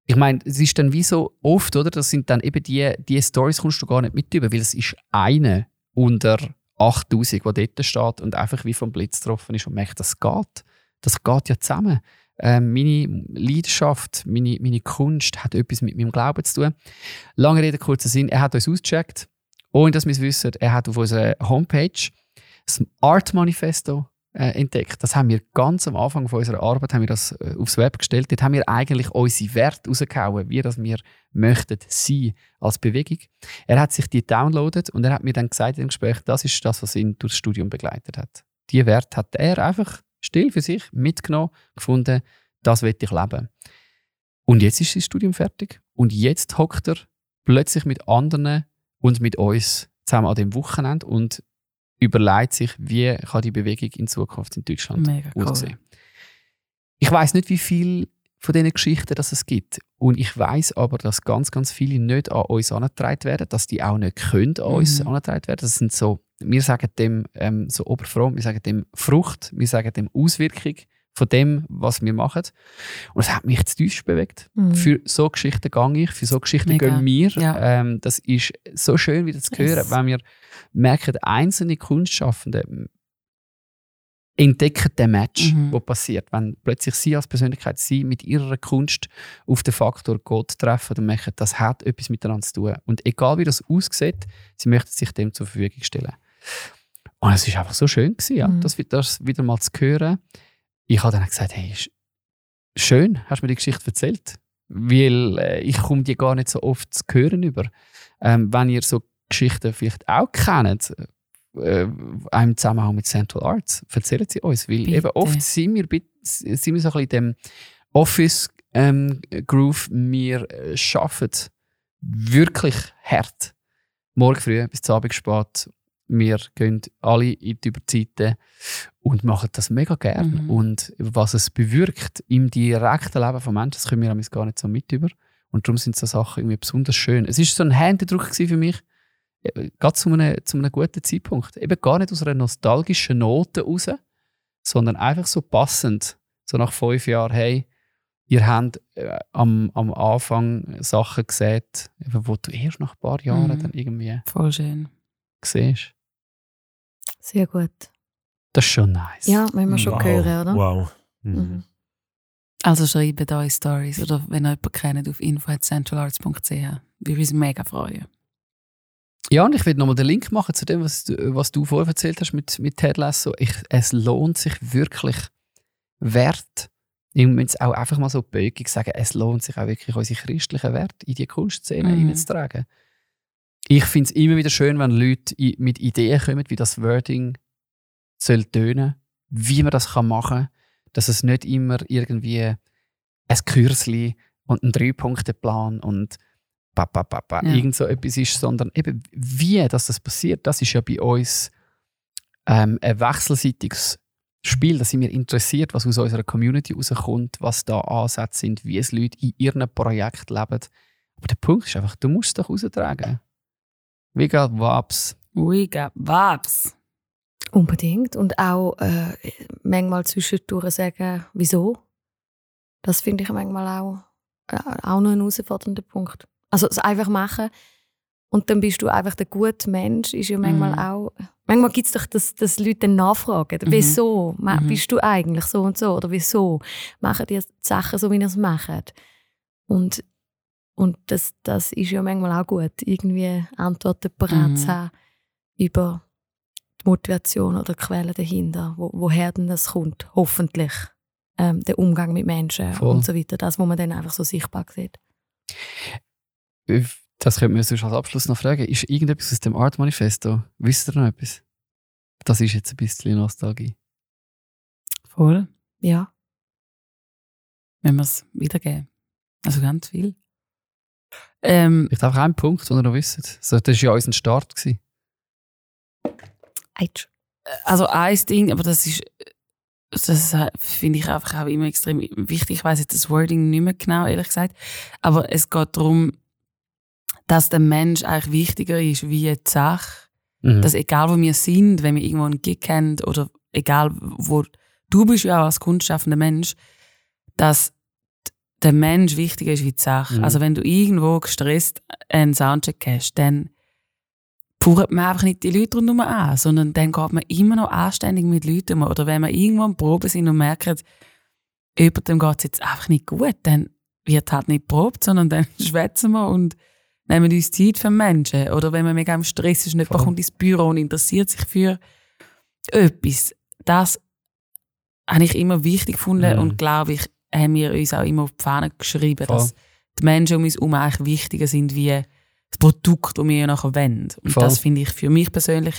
S7: Ich meine, es ist dann wie so oft, oder? Das sind dann eben die, die Stories kommst du gar nicht mit über, weil es ist eine unter 8000, die dort steht und einfach wie vom Blitz getroffen ist und merkt, das geht. Das geht ja zusammen. Ähm, meine Leidenschaft, meine, meine Kunst hat etwas mit meinem Glauben zu tun. Lange Rede, kurzer Sinn, er hat uns ausgecheckt, ohne dass wir es wissen. Er hat auf unserer Homepage das Art Manifesto äh, entdeckt. Das haben wir ganz am Anfang von unserer Arbeit haben wir das äh, aufs Web gestellt. Dort haben wir eigentlich unsere Werte rausgehauen, wie das wir möchten sein als Bewegung. Er hat sich die downloadet und er hat mir dann gesagt dem Gespräch, das ist das, was ihn durchs Studium begleitet hat. Die Werte hat er einfach still für sich mitgenommen, gefunden, das will ich leben. Und jetzt ist sein Studium fertig und jetzt hockt er plötzlich mit anderen und mit uns zusammen an dem Wochenende und überlegt sich, wie kann die Bewegung in Zukunft in Deutschland
S5: Mega cool.
S7: aussehen. Ich weiß nicht, wie viel von diesen Geschichten das es gibt. Und ich weiß aber, dass ganz, ganz viele nicht an uns angetragen werden, dass die auch nicht können an uns
S5: Mhm.
S7: angetragen werden. Das sind so, wir sagen dem ähm, so oberfromm, wir sagen dem Frucht, wir sagen dem Auswirkung von dem, was wir machen. Und es hat mich zu tief bewegt.
S1: Mhm.
S7: Für so Geschichten gehe ich, für so Geschichten
S5: Mega.
S7: gehen wir.
S5: Ja.
S7: Ähm, das ist so schön wieder zu hören,
S5: Yes.
S7: wenn wir merken, einzelne Kunstschaffende entdecken den Match,
S5: Mhm.
S7: wo passiert. Wenn plötzlich sie als Persönlichkeit, sie mit ihrer Kunst auf den Faktor Gott treffen und merken, das hat etwas miteinander zu tun. Und egal wie das aussieht, sie möchten sich dem zur Verfügung stellen. Und es ist einfach so schön gewesen, ja,
S1: Mhm.
S7: das, wieder- das wieder mal zu hören. Ich habe dann gesagt, hey, sch- schön, hast du mir die Geschichte erzählt. Weil äh, ich komme die gar nicht so oft zu hören über. Ähm, wenn ihr so Geschichten vielleicht auch kennt, äh, im Zusammenhang mit Central Arts, erzählen sie uns. Weil
S5: Bitte.
S7: eben oft sind wir, sind wir so ein bisschen in dem Office-Groove. wir äh, arbeiten wirklich hart. Morgen früh bis zum Abend spät Wir gehen alle in die Überzeiten und machen das mega gern.
S5: Mhm.
S7: Und was es bewirkt im direkten Leben von Menschen, das können wir gar nicht so mit über. Und darum sind so Sachen irgendwie besonders schön. Es ist so ein Händedruck für mich, gerade zu einem, zu einem guten Zeitpunkt. Eben gar nicht aus einer nostalgischen Note raus, sondern einfach so passend. So nach fünf Jahren, hey, ihr habt äh, am, am Anfang Sachen gesehen, eben, wo du erst nach ein paar Jahren
S5: Mhm.
S7: dann irgendwie
S5: Voll schön.
S7: siehst.
S1: Sehr gut.
S7: Das ist schon nice.
S1: Ja, wenn wir schon
S4: wow.
S1: hören, oder?
S4: Wow. Mhm.
S1: Mhm.
S5: Also schreibt euch Stories oder wenn ihr jemanden kennt auf info.centralarts.ch. Würde uns mega freuen.
S7: Ja, und ich will nochmal den Link machen zu dem, was du, was du vorher erzählt hast mit, mit Ted Lasso. Ich, es lohnt sich wirklich wert. Ich muss auch einfach mal so böckig sagen, es lohnt sich auch wirklich, unsere christlichen Werte in die Kunstszene
S5: Mhm.
S7: reinzutragen. Ich finde es immer wieder schön, wenn Leute mit Ideen kommen, wie das Wording soll tönen, wie man das kann machen kann, dass es nicht immer irgendwie ein Kürzli und ein Drei-Punkte-Plan und pa, pa,
S5: Ja.
S7: irgend so etwas ist, sondern eben wie dass das passiert, das ist ja bei uns ähm, ein wechselseitiges Spiel. Da sind wir interessiert, was aus unserer Community rauskommt, was da Ansätze sind, wie es Leute in ihrem Projekt leben. Aber der Punkt ist einfach, du musst es doch raustragen. Wie geht Waps?
S5: We got vibes.
S1: Unbedingt. Und auch äh, manchmal zwischendurch sagen, wieso. Das finde ich manchmal auch, äh, auch noch ein herausfordernder Punkt. Also es einfach machen und dann bist du einfach der gute Mensch, ist ja manchmal
S5: Mhm.
S1: auch... Manchmal gibt es doch, dass, dass Leute dann nachfragen,
S5: Mhm.
S1: wieso
S5: Mhm.
S1: bist du eigentlich so und so? Oder wieso machen die Sachen so, wie ihr es macht? Und, und das, das ist ja manchmal auch gut, irgendwie Antworten parat
S5: Mhm.
S1: zu haben über die Motivation oder die Quelle dahinter, wo, woher denn das kommt, hoffentlich. Ähm, der Umgang mit Menschen
S7: Voll.
S1: und so weiter, das, wo man dann einfach so sichtbar sieht.
S7: Das könnte man sonst als Abschluss noch fragen. Ist irgendetwas aus dem Art Manifesto? Wisst ihr noch etwas? Das ist jetzt ein bisschen Nostalgie.
S5: Voll.
S1: Ja.
S5: Wenn wir es wiedergeben. Also ganz viel. Ähm,
S7: Ich glaube, ein Punkt, den ihr noch wisst. So, das war ja unser Start. Gewesen.
S1: Eitsch.
S5: also ein Ding, aber das ist, das finde ich einfach auch immer extrem wichtig. Ich weiß jetzt das Wording nicht mehr genau, ehrlich gesagt. Aber es geht darum, dass der Mensch eigentlich wichtiger ist wie die Sache.
S7: Mhm.
S5: Dass egal wo wir sind, wenn wir irgendwo einen Gig haben oder egal wo, du bist ja auch als kunstschaffender Mensch, dass der Mensch wichtiger ist wie die Sache.
S7: Mhm.
S5: Also wenn du irgendwo gestresst einen Soundcheck hast, dann faucht man einfach nicht die Leute rundherum an, sondern dann geht man immer noch anständig mit Leuten um. Oder wenn wir irgendwo am Proben sind und merken, jemandem geht es jetzt einfach nicht gut, dann wird halt nicht probt, sondern dann schwätzen wir und nehmen uns Zeit für Menschen. Oder wenn man mega im Stress ist und jemand kommt ins Büro und interessiert sich für etwas, das habe ich immer wichtig gefunden
S7: Mhm.
S5: und glaube ich, haben wir uns auch immer auf die Fahne geschrieben,
S7: Voll.
S5: dass die Menschen um uns herum eigentlich wichtiger sind wie das Produkt, das wir nachher wollen. Und
S7: Voll.
S5: das finde ich für mich persönlich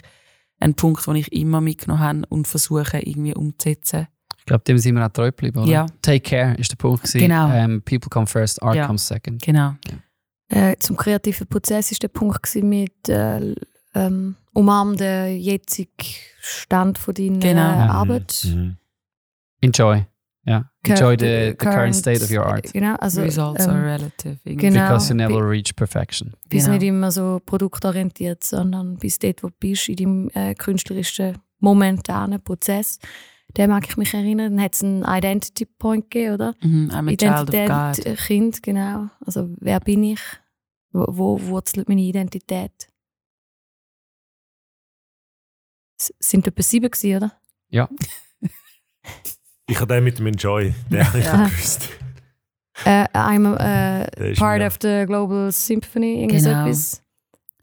S5: ein Punkt, den ich immer mitgenommen habe und versuche irgendwie umzusetzen.
S7: Ich glaube, dem sind wir auch treu geblieben. Oder?
S5: Ja.
S7: Take care ist der Punkt. gewesen.
S5: Genau.
S7: Ähm, people come first, art
S5: Ja.
S7: comes second.
S5: Genau.
S1: Äh, zum kreativen Prozess ist der Punkt gewesen mit äh, ähm, umarm den jetzigen Stand von deiner
S5: Genau.
S1: äh,
S4: Mhm.
S1: Arbeit.
S4: Mhm.
S7: Enjoy. Ja. Enjoy the, the current state of your art.
S1: Genau, also
S5: Results
S1: ähm,
S5: are relative. irgendwie.
S1: genau.
S7: Because you never reach perfection.
S1: bist
S5: Genau.
S1: nicht immer so produktorientiert, sondern bist dort, wo du bist, in deinem äh, künstlerischen momentanen Prozess. Den mag ich mich erinnern. Dann hat es einen Identity Point gegeben, oder?
S5: Mhm, I'm a child of
S1: Identität,
S5: God.
S1: äh, Kind, genau. Also wer bin ich? Wo, wo wurzelt meine Identität? S sind etwa sieben gewesen, oder?
S4: Ich habe den mit dem Enjoy, den habe ich
S1: Ja.
S4: gewusst.
S1: Äh, I'm a,
S4: Der
S1: äh, part of the Global Symphony, irgendwie so
S5: Genau.
S1: etwas.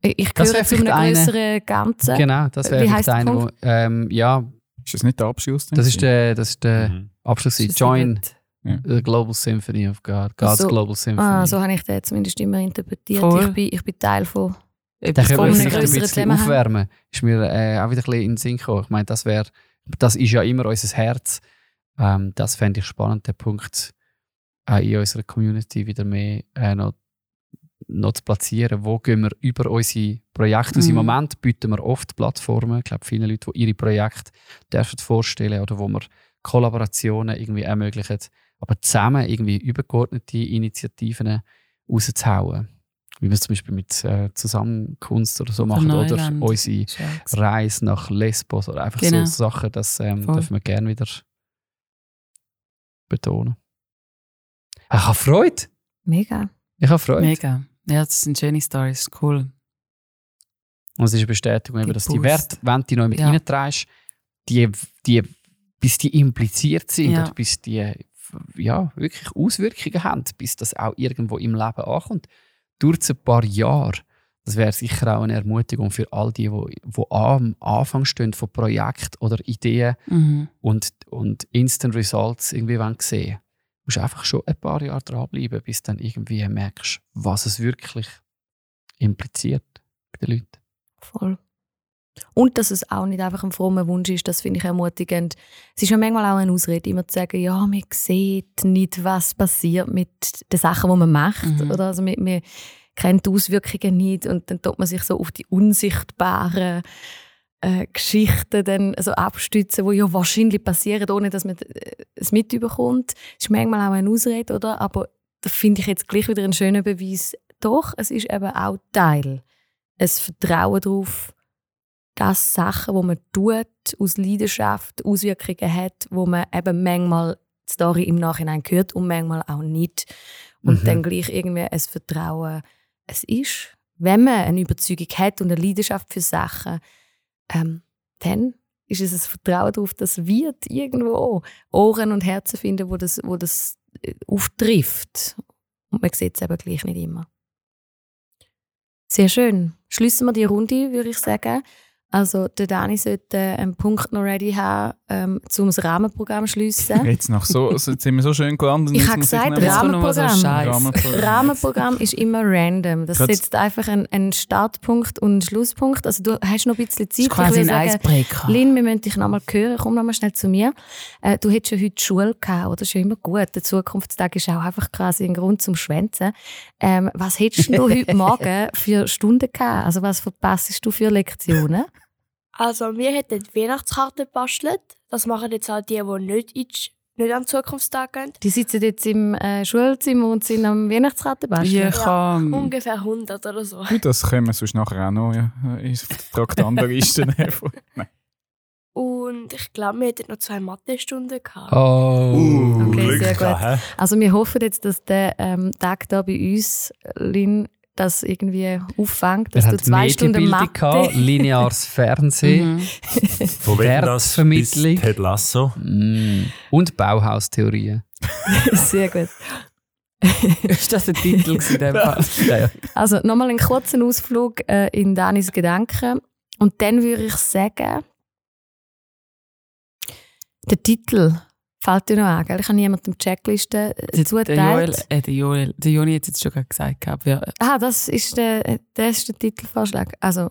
S1: Ich, gehöre zu einem größeren Ganzen.
S7: Genau, das wäre vielleicht einer, wo,
S1: Punkt?
S7: ähm, ja,
S3: Ist das nicht der Abschluss?
S7: das ist der, das ist der
S4: Mhm.
S7: Abschluss.
S1: Das ist
S7: Join
S1: sieben.
S7: the Global Symphony of God. God's
S1: so.
S7: Global Symphony.
S1: Ah, so habe ich den zumindest immer interpretiert.
S5: Voll.
S1: Ich bin, ich bin Teil von.
S7: Da
S5: Etwas
S7: können wir
S1: einem
S7: bisschen
S1: Zusammenhang.
S7: aufwärmen. Ist mir äh, auch wieder ein bisschen in den Sinn gekommen. Ich meine, das wäre, das ist ja immer unser Herz. Ähm, das fände ich spannend, der Punkt, auch in unserer Community wieder mehr äh, noch noch zu platzieren, wo gehen wir über unsere Projekte. Mhm. Im Moment bieten wir oft Plattformen, ich glaube, viele Leute, die ihre Projekte dürfen vorstellen oder wo wir Kollaborationen irgendwie ermöglichen, aber zusammen irgendwie übergeordnete Initiativen rauszuhauen. Wie wir es zum Beispiel mit äh, Zusammenkunft oder so machen oder unsere Reise nach Lesbos oder einfach genau. so Sachen, das ähm, dürfen wir gerne wieder betonen. Ich habe Freude.
S1: Mega.
S7: Ich habe Freude.
S5: Mega. Ja, das sind schöne Stories. Cool.
S7: Und es ist eine Bestätigung, eben, dass die Werte, wenn du noch mit ja. reinträgst, die, die, bis die impliziert sind ja. oder bis die ja, wirklich Auswirkungen haben, bis das auch irgendwo im Leben ankommt. Durch ein paar Jahre. Das wäre sicher auch eine Ermutigung für all die, die, die am Anfang stehen von Projekten oder Ideen mhm. und, und Instant Results irgendwie sehen Du musst einfach schon ein paar Jahre dranbleiben, bis du dann irgendwie merkst, was es wirklich impliziert bei den Leuten.
S1: Voll. Und dass es auch nicht einfach ein frommer Wunsch ist, das finde ich ermutigend. Es ist ja manchmal auch eine Ausrede, immer zu sagen, ja, man sieht nicht, was passiert mit den Sachen, die man macht. Mhm. Oder also man, man kennt die Auswirkungen nicht und dann tut man sich so auf die unsichtbaren äh, Geschichten dann so abstützen, die ja wahrscheinlich passieren, ohne dass man äh, es mitbekommt. Das ist manchmal auch eine Ausrede, oder? Aber da finde ich jetzt gleich wieder einen schönen Beweis. Doch, es ist eben auch Teil. Ein Vertrauen darauf, dass Sachen, die man tut, aus Leidenschaft Auswirkungen hat, wo man eben manchmal die Story im Nachhinein hört und manchmal auch nicht. Und mhm. dann gleich irgendwie ein Vertrauen, es ist, wenn man eine Überzeugung hat und eine Leidenschaft für Sachen, ähm, dann ist es ein Vertrauen darauf, dass wird irgendwo Ohren und Herzen finden, wo das, wo das äh, auftrifft. Und man sieht es eben gleich nicht immer. Sehr schön. Schließen wir die Runde, würde ich sagen. Also der Dani sollte einen Punkt noch ready haben, ähm, um das Rahmenprogramm zu schliessen.
S3: Jetzt noch so, also jetzt sind wir so schön gelandet.
S1: Ich habe gesagt, Rahmenprogramm. So Rahmenprogramm. Rahmenprogramm ist immer random. Das setzt einfach einen, einen Startpunkt und einen Schlusspunkt. Also du hast noch ein bisschen Zeit.
S5: Das ist quasi ein sagen, Eisbrecher.
S1: Lynn, wir müssen dich noch mal hören. Komm noch mal schnell zu mir. Äh, du hättest ja heute Schule gehabt, oder? Das ist ja immer gut. Der Zukunftstag ist auch einfach quasi ein Grund zum Schwänzen. Ähm, was hättest du heute Morgen für Stunden gehabt? Also was verpasst du für Lektionen?
S6: Also wir hätten die Weihnachtskarte gebastelt. Das machen jetzt halt die, die nicht, in die, nicht am Zukunftstag gehen.
S1: Die sitzen jetzt im äh, Schulzimmer und sind am Weihnachtskarte basteln?
S6: Ja, ungefähr 100 oder so.
S3: Gut, das können wir sonst nachher auch noch ja, ins Traktandenliste nehmen.
S6: Und ich glaube, wir hätten noch zwei Mathestunden gehabt.
S7: Oh,
S1: uh, okay, sehr gut. Also wir hoffen jetzt, dass der ähm, Tag hier bei uns, Lynn, das irgendwie auffängt, dass du zwei Stunden Mathe...
S7: Gehabt, lineares Fernsehen, mhm.
S4: Das bis Ted Lasso.
S7: Mm. Und Bauhaustheorien.
S1: Sehr gut.
S5: ist das der Titel in dem Fall?
S1: ja, ja. Also nochmal einen kurzen Ausflug äh, in Danis Gedanken. Und dann würde ich sagen, der Titel Fällt dir noch an, gell? Ich habe niemandem die Checkliste äh.
S5: Der Joel, äh, der Joel, der Joni hat jetzt schon gesagt. Ja.
S1: Ah, das ist der, das ist der Titelvorschlag. Also,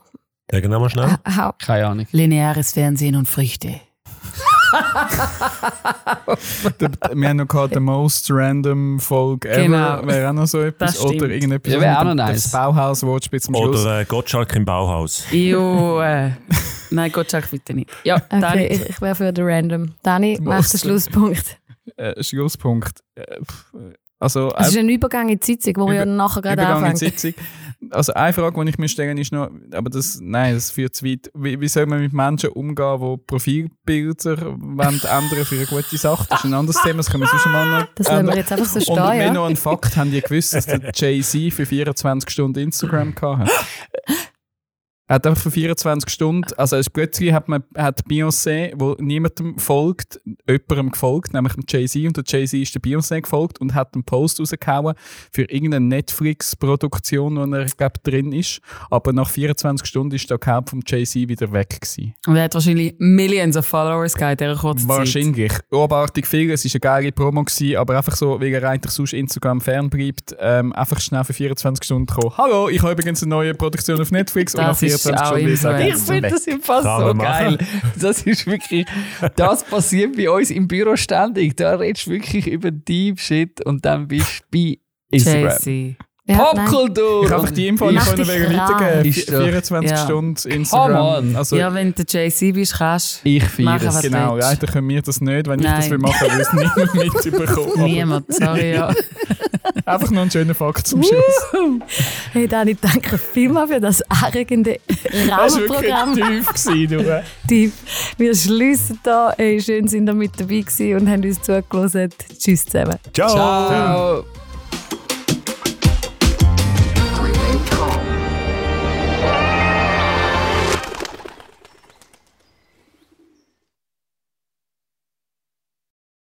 S4: Sagen wir mal schnell.
S7: Keine Ahnung.
S5: Lineares Fernsehen und Früchte.
S3: wir haben noch gehabt, the most random Folge ever.
S5: Genau.
S3: Wäre auch noch so etwas. Oder irgendetwas.
S7: Ja, wäre auch noch nice.
S3: Das Bauhaus, Wortspitz am Schluss.
S4: Oder äh, Gottschalk im Bauhaus.
S5: Jo, äh. Nein, Gottschalk bitte nicht. Ja,
S1: okay, Dani. Ich, ich wäre für den Random. Dani, mach den Schlusspunkt.
S3: Äh, Schlusspunkt. Äh, also,
S1: es ist ein Übergang in die Sitzung, wo wir nachher gerade anfangen.
S3: Sitzung. Also eine Frage, die ich mir stelle, ist noch, aber das, nein, das führt zu weit. Wie, wie soll man mit Menschen umgehen, die Profilbilder ändern für eine gute Sache? Das ist ein anderes Thema, das können wir sonst mal noch
S1: Das lassen wir jetzt einfach so stehen,
S3: Und
S1: ja?
S3: noch ein Fakt, haben die gewusst, dass der Jay-Z für 24 Stunden Instagram hatte? Er hat einfach für 24 Stunden, also als plötzlich hat man hat Beyoncé, wo niemandem folgt, jemandem gefolgt, nämlich dem Jay-Z und der Jay-Z ist der Beyoncé gefolgt und hat einen Post rausgehauen für irgendeine Netflix-Produktion, wo er glaub, drin ist. Aber nach 24 Stunden ist der Account vom Jay-Z wieder weg gewesen.
S5: Und er hat wahrscheinlich Millions of Followers gehabt in dieser kurzen
S3: Wahrscheinlich.
S5: Zeit.
S3: Viel, es war eine geile Promo, gewesen, aber einfach so, weil er eigentlich sonst Instagram fernbleibt, ähm, einfach schnell für 24 Stunden kommen. Hallo, ich habe übrigens eine neue Produktion auf Netflix
S5: das und 24 Stunden
S7: Ich finde das im Fall so geil. Das ist wirklich, das passiert bei uns im Büro ständig. Da redest du wirklich über Deep Shit und dann bist du bei Instagram.
S5: Jay-Z.
S1: Ja, nein.
S3: Ich
S7: Popkultur!
S3: einfach die Info nicht
S1: Mach
S3: können wegen weitergeben.
S7: Ist doch-
S3: 24
S5: Ja.
S3: Stunden
S7: Come
S3: Instagram.
S7: on.
S3: Also,
S5: ja, wenn du JC bist, kannst du
S7: Ich feiere es.
S3: genau,
S5: willst.
S3: leider können wir das nicht, wenn ich das
S5: Nein.
S3: will machen will, es niemand mitbekommen.
S5: niemand. Sorry, ja.
S3: Einfach noch ein schöner Fakt zum Schluss.
S1: Hey Dani, danke vielmals für das anregende
S3: Das war
S1: Rahmenprogramm.
S3: tief. Gewesen, du.
S1: Tief. Wir schließen da. Hey, schön, sind ihr mit dabei gewesen und haben uns zugelassen. Tschüss zusammen.
S4: Ciao.
S7: Ciao.